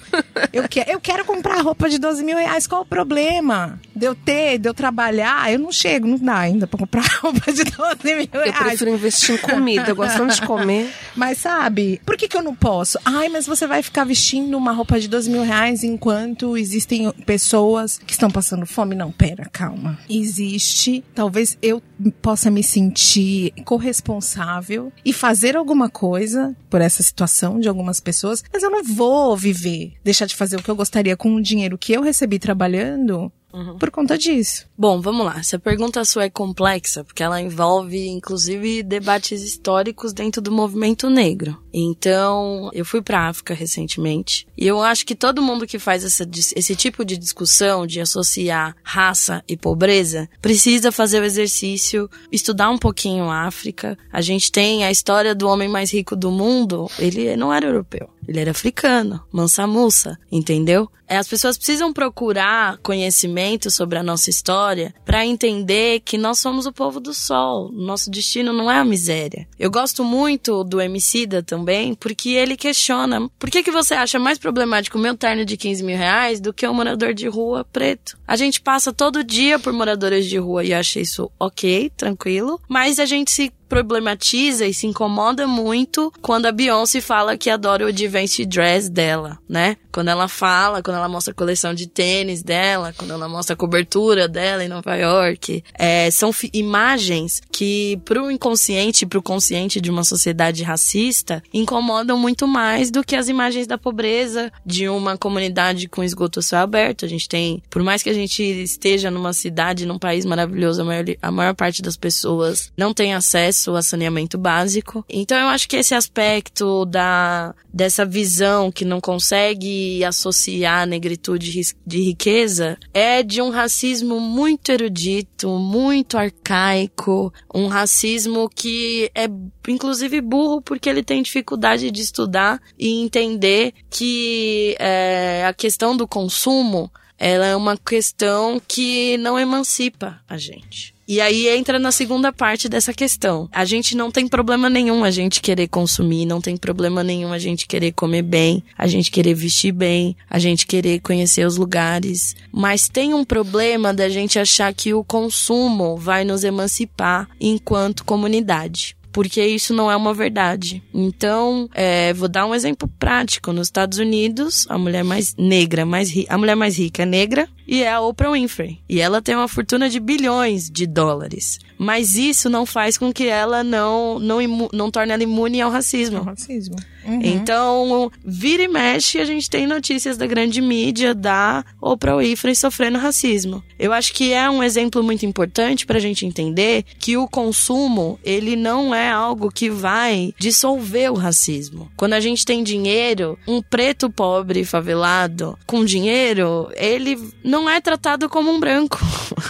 eu, que, eu quero comprar roupa de 12 mil reais, qual o problema? De eu ter, de eu trabalhar, eu não chego, não dá ainda pra comprar <laughs> roupa de 12 mil reais. Eu prefiro investir em comida, eu gosto tanto de comer. <laughs> Mas sabe, por que, que eu não posso? Ai, mas você vai ficar vestindo uma roupa de 12 mil reais enquanto existem pessoas que estão passando fome? Não, pera, calma. Existe, talvez eu possa me sentir corresponsável e fazer alguma coisa por essa situação de algumas pessoas, mas eu não vou viver, deixar de fazer o que eu gostaria com o dinheiro que eu recebi trabalhando Uhum. por conta disso. Bom, vamos lá. Essa pergunta sua é complexa, porque ela envolve, inclusive, debates históricos dentro do movimento negro. Então, eu fui para África recentemente e eu acho que todo mundo que faz essa, esse tipo de discussão de associar raça e pobreza precisa fazer o exercício, estudar um pouquinho a África. A gente tem a história do homem mais rico do mundo, ele não era europeu. Ele era africano, Mansa Musa, entendeu? É, as pessoas precisam procurar conhecimento sobre a nossa história para entender que nós somos o povo do sol. Nosso destino não é a miséria. Eu gosto muito do Emicida também, porque ele questiona por que, que você acha mais problemático o meu terno de 15 mil reais do que um morador de rua preto. A gente passa todo dia por moradores de rua e achei isso ok, tranquilo, mas a gente se problematiza e se incomoda muito quando a Beyoncé fala que adora o advanced dress dela, né? Quando ela fala, quando ela mostra a coleção de tênis dela, quando ela mostra a cobertura dela em Nova York. É, são imagens que pro inconsciente e pro consciente de uma sociedade racista incomodam muito mais do que as imagens da pobreza de uma comunidade com esgoto a céu aberto. A gente tem, por mais que a gente esteja numa cidade, num país maravilhoso, a maior, a maior parte das pessoas não tem acesso a saneamento básico. Então eu acho que esse aspecto da dessa visão que não consegue associar negritude de riqueza é de um racismo muito erudito, muito arcaico, um racismo que é inclusive burro porque ele tem dificuldade de estudar e entender que é, a questão do consumo ela é uma questão que não emancipa a gente. E aí entra na segunda parte dessa questão. A gente não tem problema nenhum a gente querer consumir, não tem problema nenhum a gente querer comer bem, a gente querer vestir bem, a gente querer conhecer os lugares. Mas tem um problema da gente achar que o consumo vai nos emancipar enquanto comunidade porque isso não é uma verdade. Então, é, vou dar um exemplo prático. Nos Estados Unidos, a mulher mais negra, mais a mulher mais rica é negra e é a Oprah Winfrey. E ela tem uma fortuna de bilhões de dólares. Mas isso não faz com que ela não, não, imu, não torne ela imune ao racismo. Ao racismo. Uhum. Então, vira e mexe, a gente tem notícias da grande mídia da Oprah Winfrey sofrendo racismo. Eu acho que é um exemplo muito importante para a gente entender que o consumo, ele não é algo que vai dissolver o racismo. Quando a gente tem dinheiro, um preto pobre favelado com dinheiro, ele não é tratado como um branco.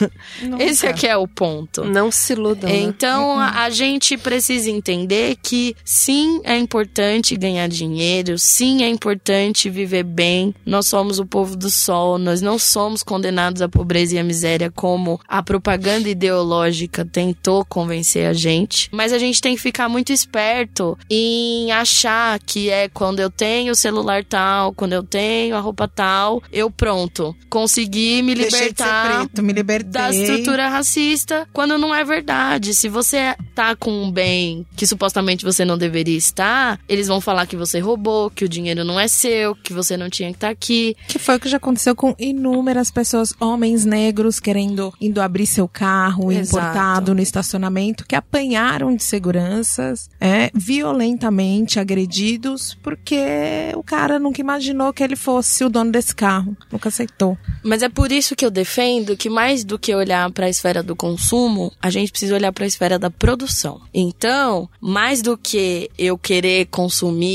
<laughs> Esse aqui é o ponto. Não se iludam. Né? Então, né? a gente precisa entender que sim, é importante ganhar dinheiro, sim, é importante viver bem. Nós somos o povo do sol, nós não somos condenados à pobreza e à miséria como a propaganda ideológica tentou convencer a gente. Mas a gente tem que ficar muito esperto em achar que é quando eu tenho o celular tal, quando eu tenho a roupa tal, eu pronto, consegui me libertar preto, me da estrutura racista, quando não é verdade. Se você tá com um bem que supostamente você não deveria estar, eles vão falar que você roubou, que o dinheiro não é seu, que você não tinha que estar tá aqui. Que foi o que já aconteceu com inúmeras pessoas, homens negros, querendo indo abrir seu carro Exato. importado no estacionamento, que apanharam de seguranças, é, violentamente agredidos, porque o cara nunca imaginou que ele fosse o dono desse carro. Nunca aceitou. Mas é por isso que eu defendo que mais do que olhar para a esfera do consumo, a gente precisa olhar para a esfera da produção. Então, mais do que eu querer consumir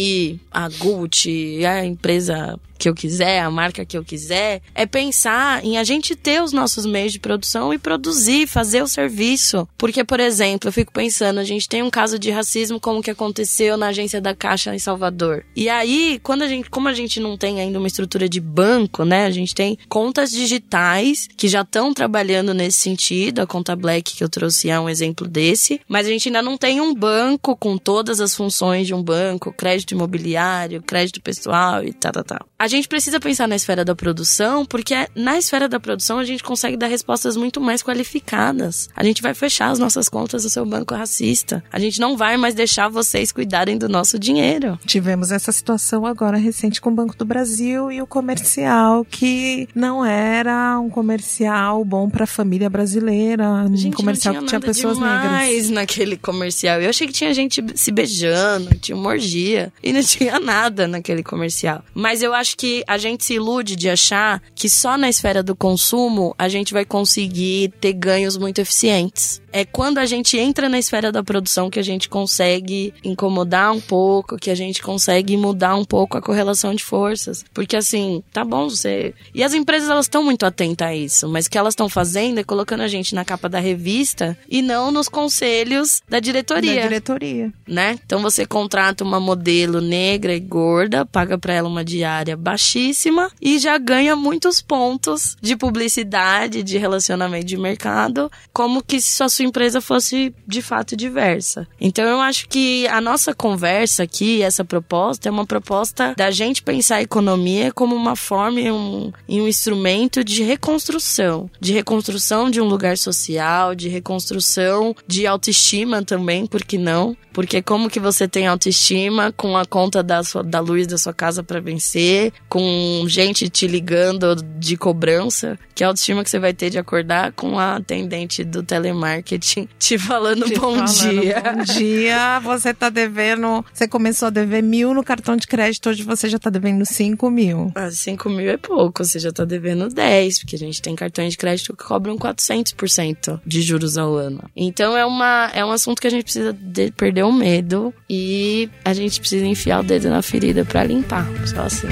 a Gucci, a empresa que eu quiser, a marca que eu quiser, é pensar em a gente ter os nossos meios de produção e produzir, fazer o serviço. Porque, por exemplo, eu fico pensando, a gente tem um caso de racismo como que aconteceu na agência da Caixa em Salvador. E aí, quando a gente, como a gente não tem ainda uma estrutura de banco, né? A gente tem contas digitais que já estão trabalhando nesse sentido. A conta Black que eu trouxe é um exemplo desse, mas a gente ainda não tem um banco com todas as funções de um banco, crédito imobiliário, crédito pessoal e tal, tal, tal. A gente precisa pensar na esfera da produção, porque é na esfera da produção a gente consegue dar respostas muito mais qualificadas. A gente vai fechar as nossas contas do seu banco racista. A gente não vai mais deixar vocês cuidarem do nosso dinheiro. Tivemos essa situação agora recente com o Banco do Brasil e o comercial que não era um comercial bom para a família brasileira, um Gente, comercial não que tinha tinha pessoas negras. naquele comercial. Eu achei que tinha gente se beijando, tinha uma orgia. E não <laughs> tinha nada naquele comercial. Mas eu acho que a gente se ilude de achar que só na esfera do consumo a gente vai conseguir ter ganhos muito eficientes. É quando a gente entra na esfera da produção que a gente consegue incomodar um pouco, que a gente consegue mudar um pouco a correlação de forças. Porque assim, tá bom, você. E as empresas elas estão muito atentas a isso, mas o que elas estão fazendo é colocando a gente na capa da revista e não nos conselhos da diretoria. Da diretoria. Né? Então você contrata uma modelo negra e gorda, paga pra ela uma diária baixíssima e já ganha muitos pontos de publicidade, de relacionamento de mercado, como que se a sua empresa fosse de fato diversa. Então eu acho que a nossa conversa aqui, essa proposta, é uma proposta da gente pensar a economia como uma forma e um, e um instrumento de reconstrução, de reconstrução de um lugar social, de reconstrução de autoestima também, por que não? Porque como que você tem autoestima com a conta da, sua, da luz da sua casa para vencer, com gente te ligando de cobrança, que autoestima que você vai ter de acordar com a atendente do telemarketing te falando Te bom falando, dia. Bom dia, você tá devendo. Você começou a dever mil no cartão de crédito, hoje você já tá devendo cinco mil. Ah, 5 mil é pouco, você já tá devendo 10, porque a gente tem cartões de crédito que cobram 400% de juros ao ano. Então é, uma, é um assunto que a gente precisa de- perder o medo e a gente precisa enfiar o dedo na ferida pra limpar. Só assim.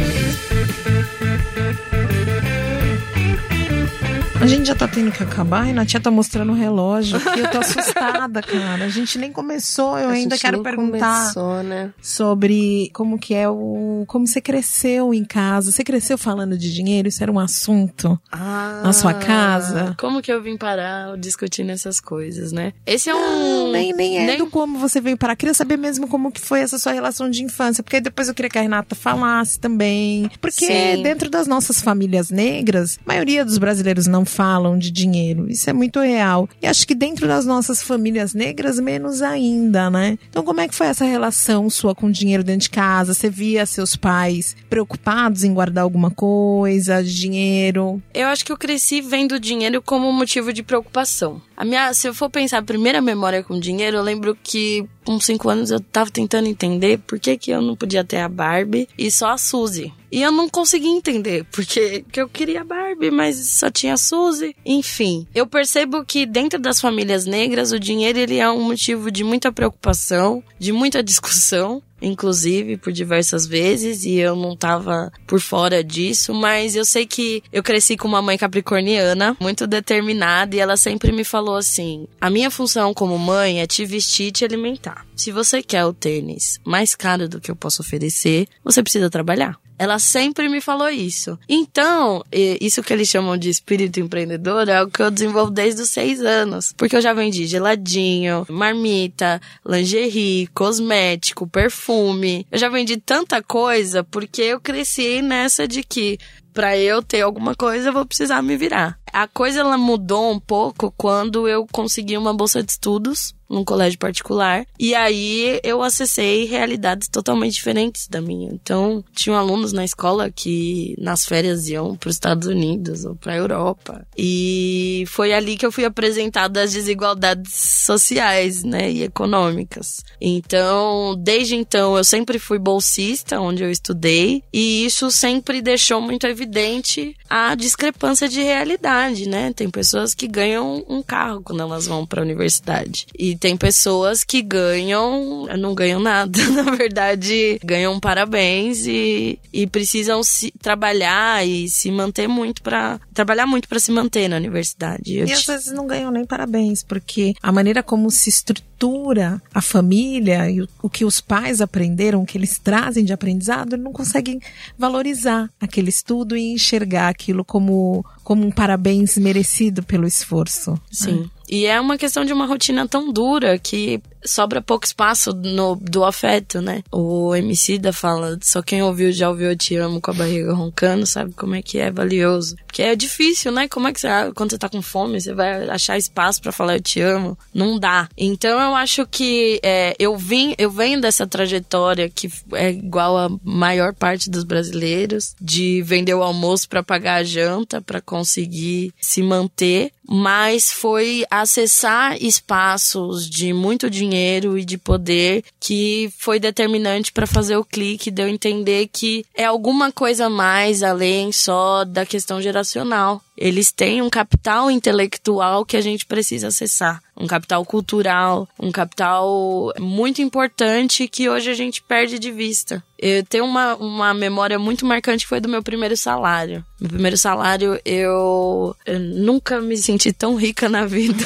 A gente já tá tendo que acabar e a tia tá mostrando o relógio. Eu tô <laughs> assustada, cara. A gente nem começou, eu A ainda gente quero nem perguntar começou, né? sobre como que é o. como você cresceu em casa. Você cresceu falando de dinheiro? Isso era um assunto na sua casa? Como que eu vim parar discutindo essas coisas, né? Esse é um. Nem, nem é do como você veio parar. Queria saber mesmo como que foi essa sua relação de infância. Porque depois eu queria que a Renata falasse também. Porque Sim. dentro das nossas famílias negras, a maioria dos brasileiros não falam de dinheiro. Isso é muito real. E acho que dentro das nossas famílias negras, menos ainda, né? Então, como é que foi essa relação sua com o dinheiro dentro de casa? Você via seus pais preocupados em guardar alguma coisa de dinheiro? Eu acho que eu cresci vendo dinheiro como motivo de preocupação. A minha, se eu for pensar a primeira memória com dinheiro, eu lembro que com cinco anos eu tava tentando entender por que, que eu não podia ter a Barbie e só a Suzy. E eu não conseguia entender, porque que eu queria a Barbie, mas só tinha Suzy. Enfim, eu percebo que dentro das famílias negras, o dinheiro ele é um motivo de muita preocupação, de muita discussão, inclusive por diversas vezes e eu não tava por fora disso, mas eu sei que eu cresci com uma mãe capricorniana, muito determinada e ela sempre me falou assim: "A minha função como mãe é te vestir e te alimentar. Se você quer o tênis mais caro do que eu posso oferecer, você precisa trabalhar." Ela sempre me falou isso. Então, isso que eles chamam de espírito empreendedor é o que eu desenvolvo desde os seis anos. Porque eu já vendi geladinho, marmita, lingerie, cosmético, perfume. Eu já vendi tanta coisa porque eu cresci nessa de que pra eu ter alguma coisa eu vou precisar me virar. A coisa ela mudou um pouco quando eu consegui uma bolsa de estudos num colégio particular. E aí eu acessei realidades totalmente diferentes da minha. Então, tinham alunos na escola que nas férias iam para os Estados Unidos ou para a Europa. E foi ali que eu fui apresentada às desigualdades sociais, né, e econômicas. Então, desde então eu sempre fui bolsista onde eu estudei, e isso sempre deixou muito evidente a discrepância de realidade, né? Tem pessoas que ganham um carro quando elas vão para a universidade. E tem pessoas que ganham, não ganham nada, <laughs> na verdade, ganham parabéns e, e precisam se trabalhar e se manter muito para trabalhar muito para se manter na universidade. Eu E às ti- vezes não ganham nem parabéns, porque a maneira como se estrutura a família e o, o que os pais aprenderam, o que eles trazem de aprendizado, não conseguem valorizar aquele estudo e enxergar aquilo como, como um parabéns merecido pelo esforço. Sim. E é uma questão de uma rotina tão dura que sobra pouco espaço no, do afeto, né? O MC da fala, só quem ouviu já ouviu Eu Te Amo com a barriga roncando, sabe como é que é valioso. Porque é difícil, né? Como é que você, quando você tá com fome, você vai achar espaço para falar Eu Te Amo? Não dá. Então eu acho que é, eu vim, eu venho dessa trajetória que é igual a maior parte dos brasileiros, de vender o almoço para pagar a janta, para conseguir se manter mas foi acessar espaços de muito dinheiro e de poder que foi determinante para fazer o clique, de eu entender que é alguma coisa mais além só da questão geracional. Eles têm um capital intelectual que a gente precisa acessar, um capital cultural, um capital muito importante que hoje a gente perde de vista. Eu tenho uma, uma memória muito marcante que foi do meu primeiro salário. Meu primeiro salário, eu, eu nunca me senti tão rica na vida.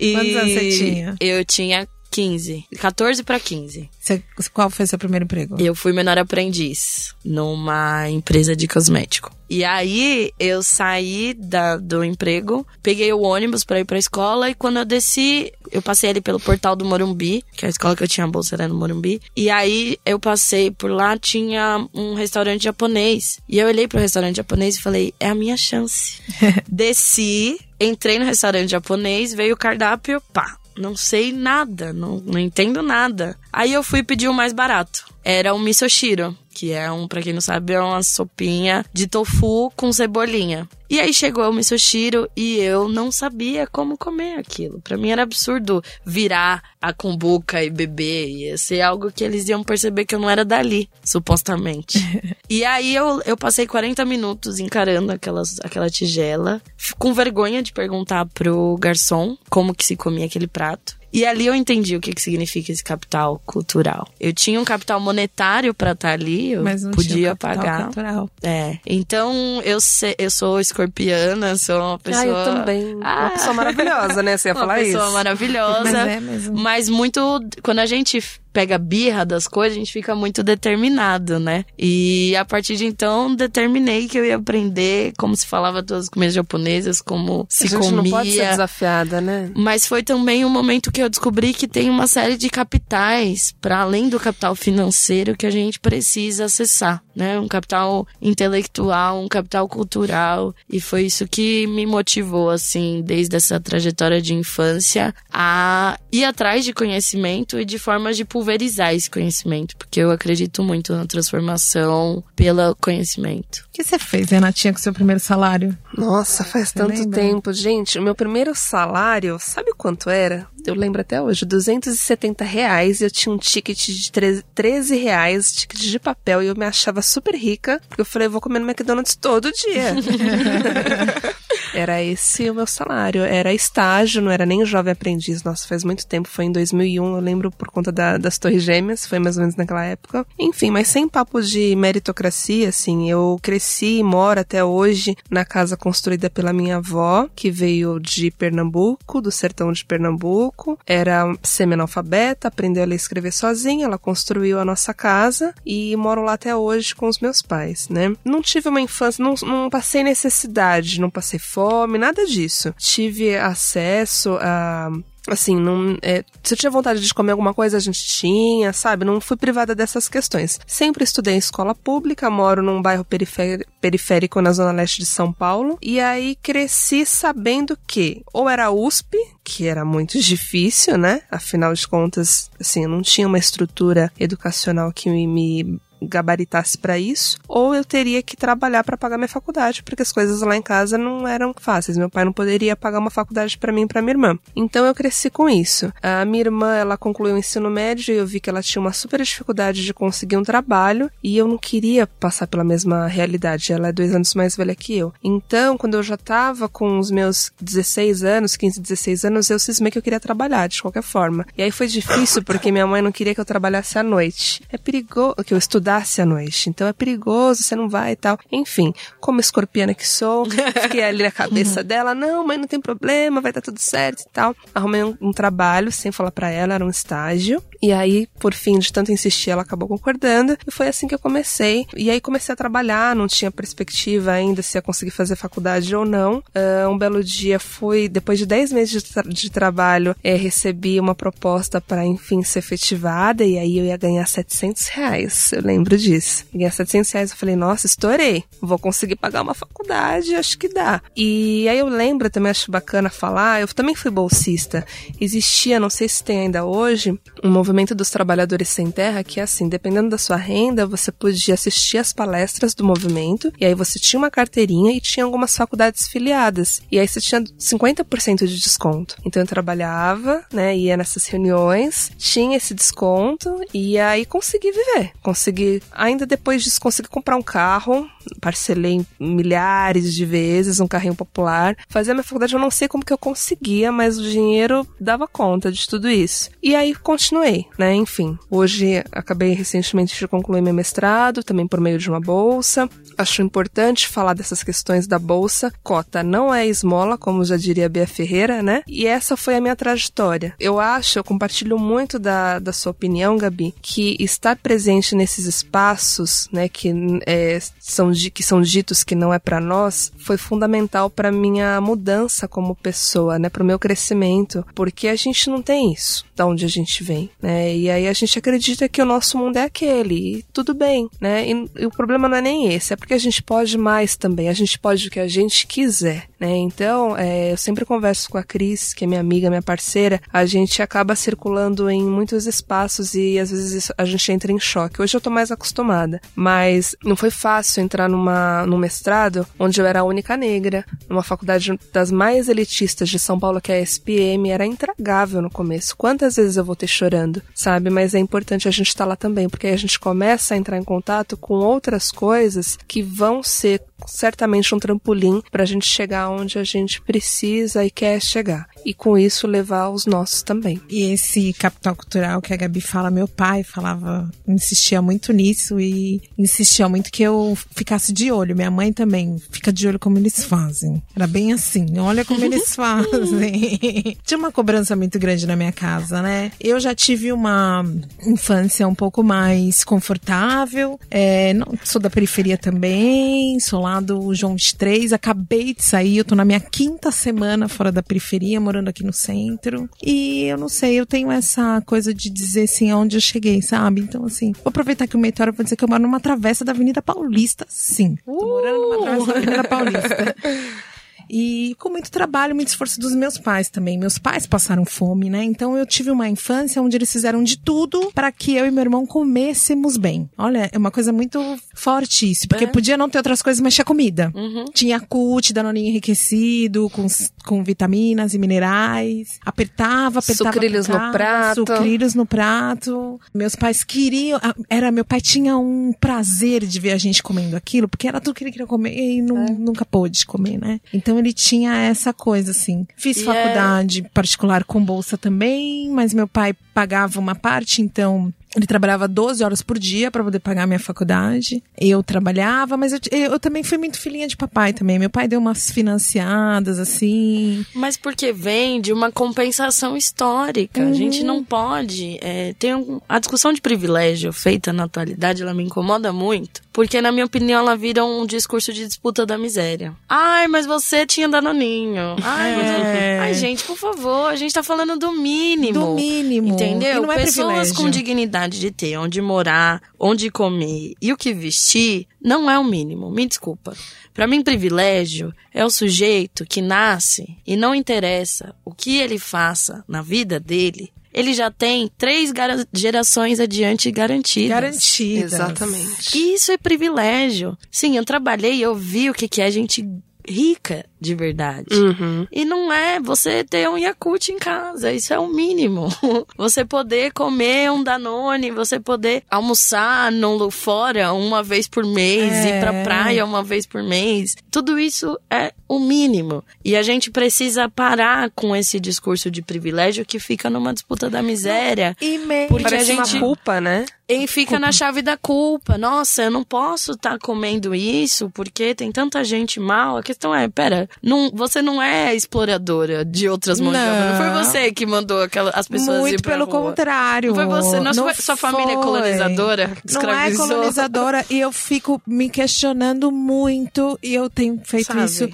e <laughs> Quantos anos você tinha? Eu tinha 15. 14 para 15. Você, qual foi seu primeiro emprego? Eu fui menor aprendiz numa empresa de cosmético. E aí eu saí da, do emprego, peguei o ônibus para ir pra escola e quando eu desci, eu passei ali pelo portal do Morumbi, que é a escola que eu tinha a bolsa era no Morumbi. E aí eu passei por lá, tinha um restaurante japonês. E eu olhei pro restaurante japonês e falei: é a minha chance. <laughs> Desci, entrei no restaurante japonês, veio o cardápio, pá, não sei nada, não, não entendo nada. Aí eu fui pedir o mais barato. Era o misoshiro, que é um, para quem não sabe, é uma sopinha de tofu com cebolinha. E aí chegou o misoshiro e eu não sabia como comer aquilo. Para mim era absurdo virar a cumbuca e beber. Ia ser algo que eles iam perceber que eu não era dali, supostamente. <laughs> e aí eu, eu passei 40 minutos encarando aquelas, aquela tigela, com vergonha de perguntar pro garçom como que se comia aquele prato. E ali eu entendi o que, que significa esse capital cultural. Eu tinha um capital monetário para estar tá ali, eu Mas não podia tinha um capital pagar. Cultural. É. Então eu, se, eu sou escorpiana, sou uma pessoa. Ah, eu também. Ah. Uma pessoa maravilhosa, né? Você ia uma falar pessoa isso. maravilhosa. Mas é mesmo. Mas muito. Quando a gente pega birra das coisas, a gente fica muito determinado, né? E a partir de então, determinei que eu ia aprender como se falava todas as comidas japonesas, como se a gente comia. não pode ser desafiada, né? Mas foi também um momento que eu descobri que tem uma série de capitais, para além do capital financeiro, que a gente precisa acessar, né? Um capital intelectual, um capital cultural. E foi isso que me motivou, assim, desde essa trajetória de infância, a ir atrás de conhecimento e de formas de pulverizar esse conhecimento, porque eu acredito muito na transformação pelo conhecimento. O que você fez, Renatinha, com seu primeiro salário? Nossa, faz tanto lembra? tempo. Gente, o meu primeiro salário, sabe quanto era? Eu lembro até hoje, 270 reais. Eu tinha um ticket de 13 13 reais, ticket de papel, e eu me achava super rica, porque eu falei, eu vou comer no McDonald's todo dia. <laughs> Era esse o meu salário. Era estágio, não era nem jovem aprendiz. Nossa, faz muito tempo. Foi em 2001, eu lembro por conta da- das Torres Gêmeas. Foi mais ou menos naquela época. Enfim, mas sem papo de meritocracia, assim. Eu cresci e moro até hoje na casa construída pela minha avó, que veio de Pernambuco, do sertão de Pernambuco. Era semi-analfabeta, aprendeu a ler e escrever sozinha. Ela construiu a nossa casa e moro lá até hoje com os meus pais, né? Não tive uma infância, não, não passei necessidade, não passei fome, nada disso. Tive acesso a Assim, não, é, se eu tinha vontade de comer alguma coisa, a gente tinha, sabe? Não fui privada dessas questões. Sempre estudei em escola pública, moro num bairro perifé- periférico na zona leste de São Paulo. E aí cresci sabendo que ou era USP, que era muito <laughs> difícil, né? Afinal de contas, assim, eu não tinha uma estrutura educacional que me, me gabaritasse para isso, ou eu teria que trabalhar para pagar minha faculdade, porque as coisas lá em casa não eram fáceis. Meu pai não poderia pagar uma faculdade para mim e para minha irmã. Então eu cresci com isso. A minha irmã, ela concluiu o ensino médio e eu vi que ela tinha uma super dificuldade de conseguir um trabalho e eu não queria passar pela mesma realidade. Ela é dois anos mais velha que eu. Então, quando eu já tava com os meus 16 anos, 15, 16 anos, eu cismei que eu queria trabalhar de qualquer forma. E aí foi difícil porque minha mãe não queria que eu trabalhasse à noite. É perigoso que eu estudasse à noite. Então é perigoso, você não vai e tal. Enfim, como escorpiana que sou, fiquei ali na cabeça <laughs> dela, não, mãe, não tem problema, vai dar tudo certo e tal. Arrumei um, um trabalho, sem falar pra ela, era um estágio. E aí, por fim, de tanto insistir, ela acabou concordando. E foi assim que eu comecei. E aí comecei a trabalhar, não tinha perspectiva ainda se ia conseguir fazer faculdade ou não. Uh, um belo dia fui, depois de 10 meses de, tra de trabalho, é, recebi uma proposta para, enfim, ser efetivada. E aí eu ia ganhar 700 reais. Eu lembro disso. Ganhar 700 reais, eu falei, nossa, estourei. Vou conseguir pagar uma faculdade, acho que dá. E aí eu lembro, também acho bacana falar, eu também fui bolsista. Existia, não sei se tem ainda hoje, um movimento dos trabalhadores sem terra que é assim, dependendo da sua renda, você podia assistir as palestras do movimento, e aí você tinha uma carteirinha e tinha algumas faculdades filiadas. E aí você tinha 50% de desconto. Então eu trabalhava, né, ia nessas reuniões, tinha esse desconto e aí consegui viver. Consegui, ainda depois disso, consegui comprar um carro, parcelei milhares de vezes um carrinho popular. Fazer a minha faculdade eu não sei como que eu conseguia, mas o dinheiro dava conta de tudo isso. E aí continuei, né? Enfim, hoje acabei recentemente de concluir meu mestrado, também por meio de uma bolsa. Acho importante falar dessas questões da bolsa. Cota não é esmola, como já diria Bia Ferreira, né? E essa foi a minha trajetória. Eu acho, eu compartilho muito da, da sua opinião, Gabi, que estar presente nesses espaços, né, que é, são que são ditos que não é para nós, foi fundamental para minha mudança como pessoa, né, para o meu crescimento, porque a gente não tem isso, da onde a gente vem, né? E aí a gente acredita que o nosso mundo é aquele, e tudo bem, né? E, e o problema não é nem esse, é porque a gente pode mais também, a gente pode o que a gente quiser, né? Então, é, eu sempre converso com a Cris, que é minha amiga, minha parceira, a gente acaba circulando em muitos espaços e às vezes a gente entra em choque. Hoje eu tô mais acostumada, mas não foi fácil entrar numa, num mestrado onde eu era a única negra, numa faculdade das mais elitistas de São Paulo, que é a SPM, era intragável no começo. Quantas vezes eu vou ter chorando, sabe? Mas é importante a gente estar tá lá também, porque aí a gente começa a entrar em contato com outras coisas que vão ser certamente um trampolim para a gente chegar onde a gente precisa e quer chegar. E com isso levar os nossos também. E esse capital cultural que a Gabi fala, meu pai falava, insistia muito nisso e insistia muito que eu ficasse de olho. Minha mãe também fica de olho como eles fazem. Era bem assim, olha como eles <laughs> fazem. Tinha uma cobrança muito grande na minha casa, né? Eu já tive uma infância um pouco mais confortável. É, não, sou da periferia também, sou lá João 23. Acabei de sair, eu tô na minha quinta semana fora da periferia, morando aqui no centro. E eu não sei, eu tenho essa coisa de dizer assim, aonde eu cheguei, sabe? Então, assim, vou aproveitar que o meteoro pra dizer que eu moro numa travessa da Avenida Paulista, sim. Tô morando numa travessa da Avenida Paulista. <laughs> E com muito trabalho, muito esforço dos meus pais também. Meus pais passaram fome, né? Então eu tive uma infância onde eles fizeram de tudo para que eu e meu irmão comêssemos bem. Olha, é uma coisa muito forte isso, porque é. podia não ter outras coisas, mas tinha comida. Uhum. Tinha cut, danoninho enriquecido, com, com vitaminas e minerais. Apertava, apertava. Sucrilhos apertava, no prato. Sucrilhos no prato. Meus pais queriam. Era, meu pai tinha um prazer de ver a gente comendo aquilo, porque era tudo que ele queria comer e não, é. nunca pôde comer, né? Então então ele tinha essa coisa, assim. Fiz e faculdade é... particular com bolsa também, mas meu pai pagava uma parte, então ele trabalhava 12 horas por dia para poder pagar a minha faculdade. Eu trabalhava, mas eu, eu, também fui muito filhinha de papai também. Meu pai deu umas financiadas, assim. Mas porque vem de uma compensação histórica. Uhum. A gente não pode. É, tem um, a discussão de privilégio feita na atualidade, ela me incomoda muito. Porque, na minha opinião, ela vira um discurso de disputa da miséria. Ai, mas você tinha danoninho. Ai, é. Ai gente, por favor, a gente tá falando do mínimo. Do mínimo. Entendeu? não é Pessoas privilégio. com dignidade de ter onde morar, onde comer e o que vestir, não é o mínimo. Me desculpa. Para mim, privilégio é o sujeito que nasce e não interessa o que ele faça na vida dele, ele já tem três gerações adiante garantidas. Garantidas. Exatamente. E isso é privilégio. Sim, eu trabalhei e eu vi o que, que é a gente rica de verdade. Uhum. E não é você ter um Yakult em casa, isso é o mínimo. <laughs> Você poder comer um Danone, você poder almoçar no, fora uma vez por mês, é. ir pra praia uma vez por mês. Tudo isso é o mínimo. E a gente precisa parar com esse discurso de privilégio que fica numa disputa da miséria. E meio. Porque Parece a gente uma culpa, né? E fica culpa. na chave da culpa. Nossa, eu não posso estar tá comendo isso porque tem tanta gente mal. A questão é, pera, não, você não é exploradora de outras mãos obra. Não foi Não. você que mandou aquela, as pessoas ir Muito pelo rua. contrário. Não foi você, não, Não foi sua família é colonizadora? Não é colonizadora e eu fico me questionando muito e eu tenho feito Sabe? isso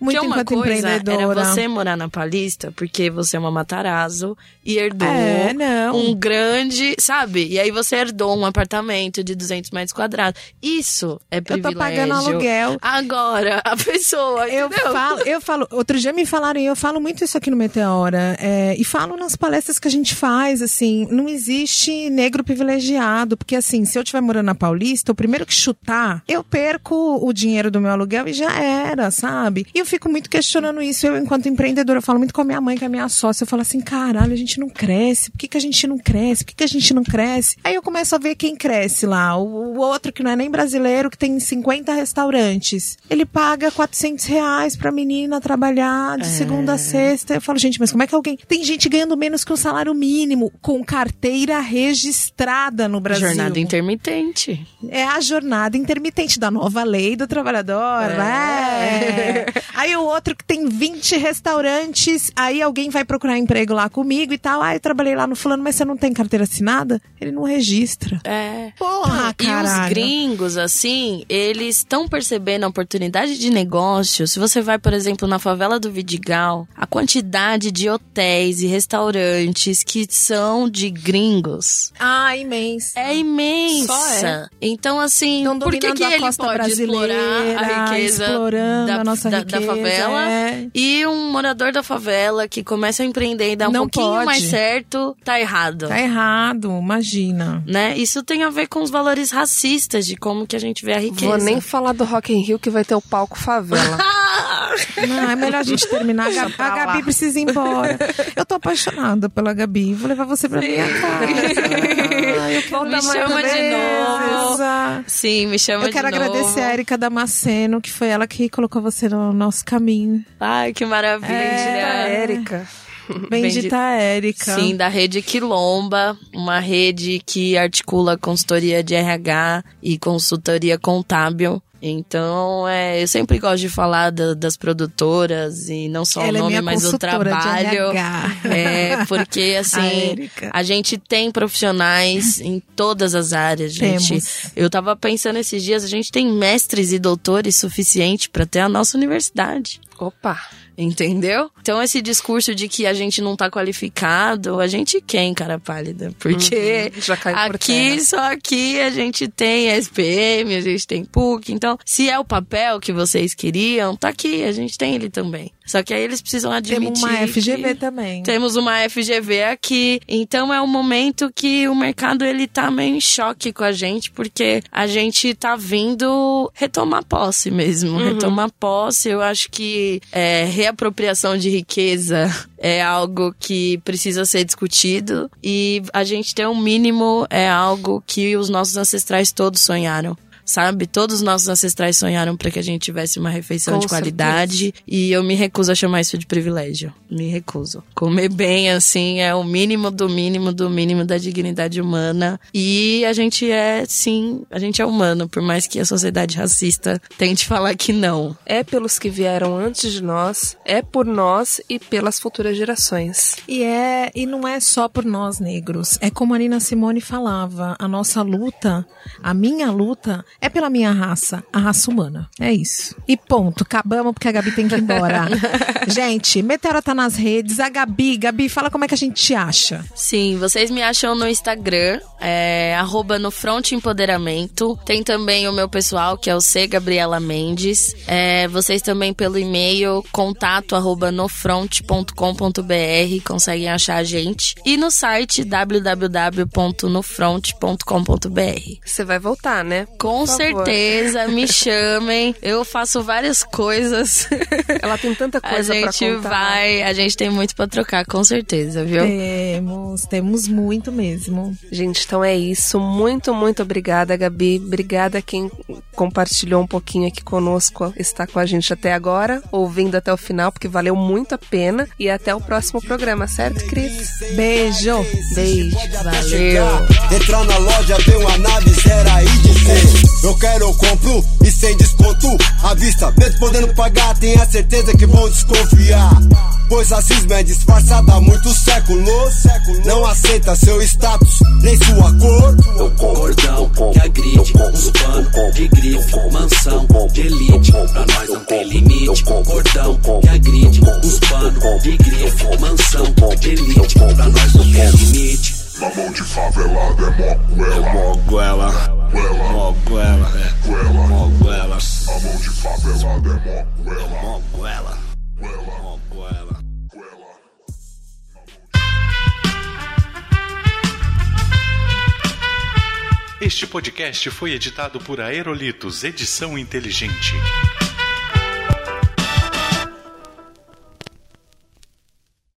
muito que uma enquanto coisa empreendedora. era você morar na Palista porque você é uma Matarazzo e herdou É, um grande, sabe? E aí você herdou um apartamento de 200 metros quadrados. Isso é Eu tô privilégio. pagando aluguel. Agora, a pessoa, Eu entendeu? falo, eu falo, outro dia me falaram, e eu falo muito isso aqui no Meteora, é, e falo nas palestras que a gente faz, assim, não existe negro privilegiado, porque assim, se eu estiver morando na Paulista, o primeiro que chutar, eu perco o dinheiro do meu aluguel e já era, sabe? E eu fico muito questionando isso, eu enquanto empreendedora, eu falo muito com a minha mãe, com a minha sócia, eu falo assim, caralho, a gente não cresce, por que, que a gente não cresce, por que, que a gente não cresce? Aí eu começo a ver quem cresce lá, o, o outro que não é nem brasileiro, que tem 50 restaurantes, ele paga 400 reais pra menina trabalhar de segunda a sexta, eu falo, gente, mas como é que alguém, tem gente ganhando menos que um salário mínimo, com carteira registrada no Brasil. Jornada intermitente. É a jornada intermitente da nova lei do trabalhador, né? Aí o outro que tem 20 restaurantes, aí alguém vai procurar emprego lá comigo e tal. Ah, eu trabalhei lá no fulano, mas você não tem carteira assinada? Ele não registra. É. Porra, E os gringos, assim, eles estão percebendo a oportunidade de negócio. Se você vai, por exemplo, na favela do Vidigal, a quantidade de hotéis e restaurantes que são de gringos Ah, imenso. é imensa. Só é. Então, assim, Tão por que, que a ele costa pode brasileira, explorar a riqueza explorando da, a nossa da, da riqueza, favela? é. E um morador da favela que começa a empreender e dá um Não pouquinho pode. mais certo, tá errado. Tá errado, imagina. Né? Isso tem a ver com os valores racistas de como que a gente vê a riqueza. Vou nem falar do Rock in Rio que vai ter o palco favela. <laughs> Não, é melhor a gente terminar. A Gabi, a Gabi precisa ir embora. Eu tô apaixonada pela Gabi. Vou levar você pra minha <laughs> casa. Ai, Me chama de novo. Sim, me chama Eu quero de novo. agradecer a Erika Damasceno, que foi ela que colocou você no nosso caminho. Ai, que maravilha. É. Érica. <laughs> Bendita Érica. Sim, da rede Quilomba, uma rede que articula consultoria de RH e consultoria contábil. Então, é, eu sempre gosto de falar da- das produtoras e não só Ela é o nome, minha mas o trabalho. É, porque <laughs> A assim, Érica. a, gente tem profissionais em todas as áreas, gente. Temos. Eu tava pensando esses dias, a gente tem mestres e doutores suficiente para ter a nossa universidade. Opa. Entendeu? Então, esse discurso de que a gente não tá qualificado, a gente quem, cara pálida? Porque Uhum, por aqui, só aqui, a gente tem SPM, a gente tem PUC. Então, se é o papel que vocês queriam, tá aqui, a gente tem ele também. Só que aí eles precisam admitir. Temos uma FGV também. temos uma FGV aqui, então é um momento que o mercado ele tá meio em choque com a gente, porque a gente tá vindo retomar posse mesmo, retomar posse. Eu acho que é, reapropriação de riqueza é algo que precisa ser discutido e a gente ter um mínimo é algo que os nossos ancestrais todos sonharam. Sabe? Todos os nossos ancestrais sonharam para que a gente tivesse uma refeição Com de qualidade e eu me recuso a chamar isso de privilégio. Me recuso. Comer bem, assim, é o mínimo do mínimo do mínimo da dignidade humana. E a gente é, sim, a gente é humano, por mais que a sociedade racista tente falar que não. É pelos que vieram antes de nós, é por nós e pelas futuras gerações. E é e não é só por nós negros. É como a Nina Simone falava, a nossa luta, a minha luta é pela minha raça, a raça humana. É isso. E ponto, acabamos porque a Gabi tem que ir embora. <laughs> gente, Meteora tá nas redes, a Gabi, Gabi, fala como é que a gente te acha. Sim, vocês me acham no Instagram, é, arroba no Front Empoderamento. Tem também o meu pessoal, que é o C Gabriela Mendes. É, vocês também pelo e-mail, contato arroba nofront.com.br, conseguem achar a gente. E no site www.nofront.com.br. Você vai voltar, né? Com Favor. certeza, me chamem. Eu faço várias coisas. Ela tem tanta A coisa pra gente contar. vai, a gente tem muito pra trocar, com certeza, viu? Temos, temos muito mesmo. Gente, então é isso. Muito, muito obrigada, Gabi. Obrigada a quem compartilhou um pouquinho aqui conosco, está com a gente até agora, ouvindo até o final, porque valeu muito a pena. E até o próximo programa, certo, Cris? Beijo. Beijo. Valeu. Entrar na loja, ver uma nave zero aí de ser. Eu quero, eu compro e sem desconto à vista. Mesmo podendo pagar, tenha certeza que vão desconfiar. Pois racismo é disfarçado há muitos séculos. Não aceita seu status, nem sua cor. Eu cordão que agride, uns pano de grife, mansão de elite. Pra nós não tem limite. Cordão que agride, uns pano de grife, mansão de elite. Pra nós não tem limite. Na mão de favelada é moguela. Moguela, Goela, moguela, goela. Moguela, Na mão de favelada é moguela. moguela, Goela, moguela. goela. Este podcast foi editado por Aerolitos Edição Inteligente.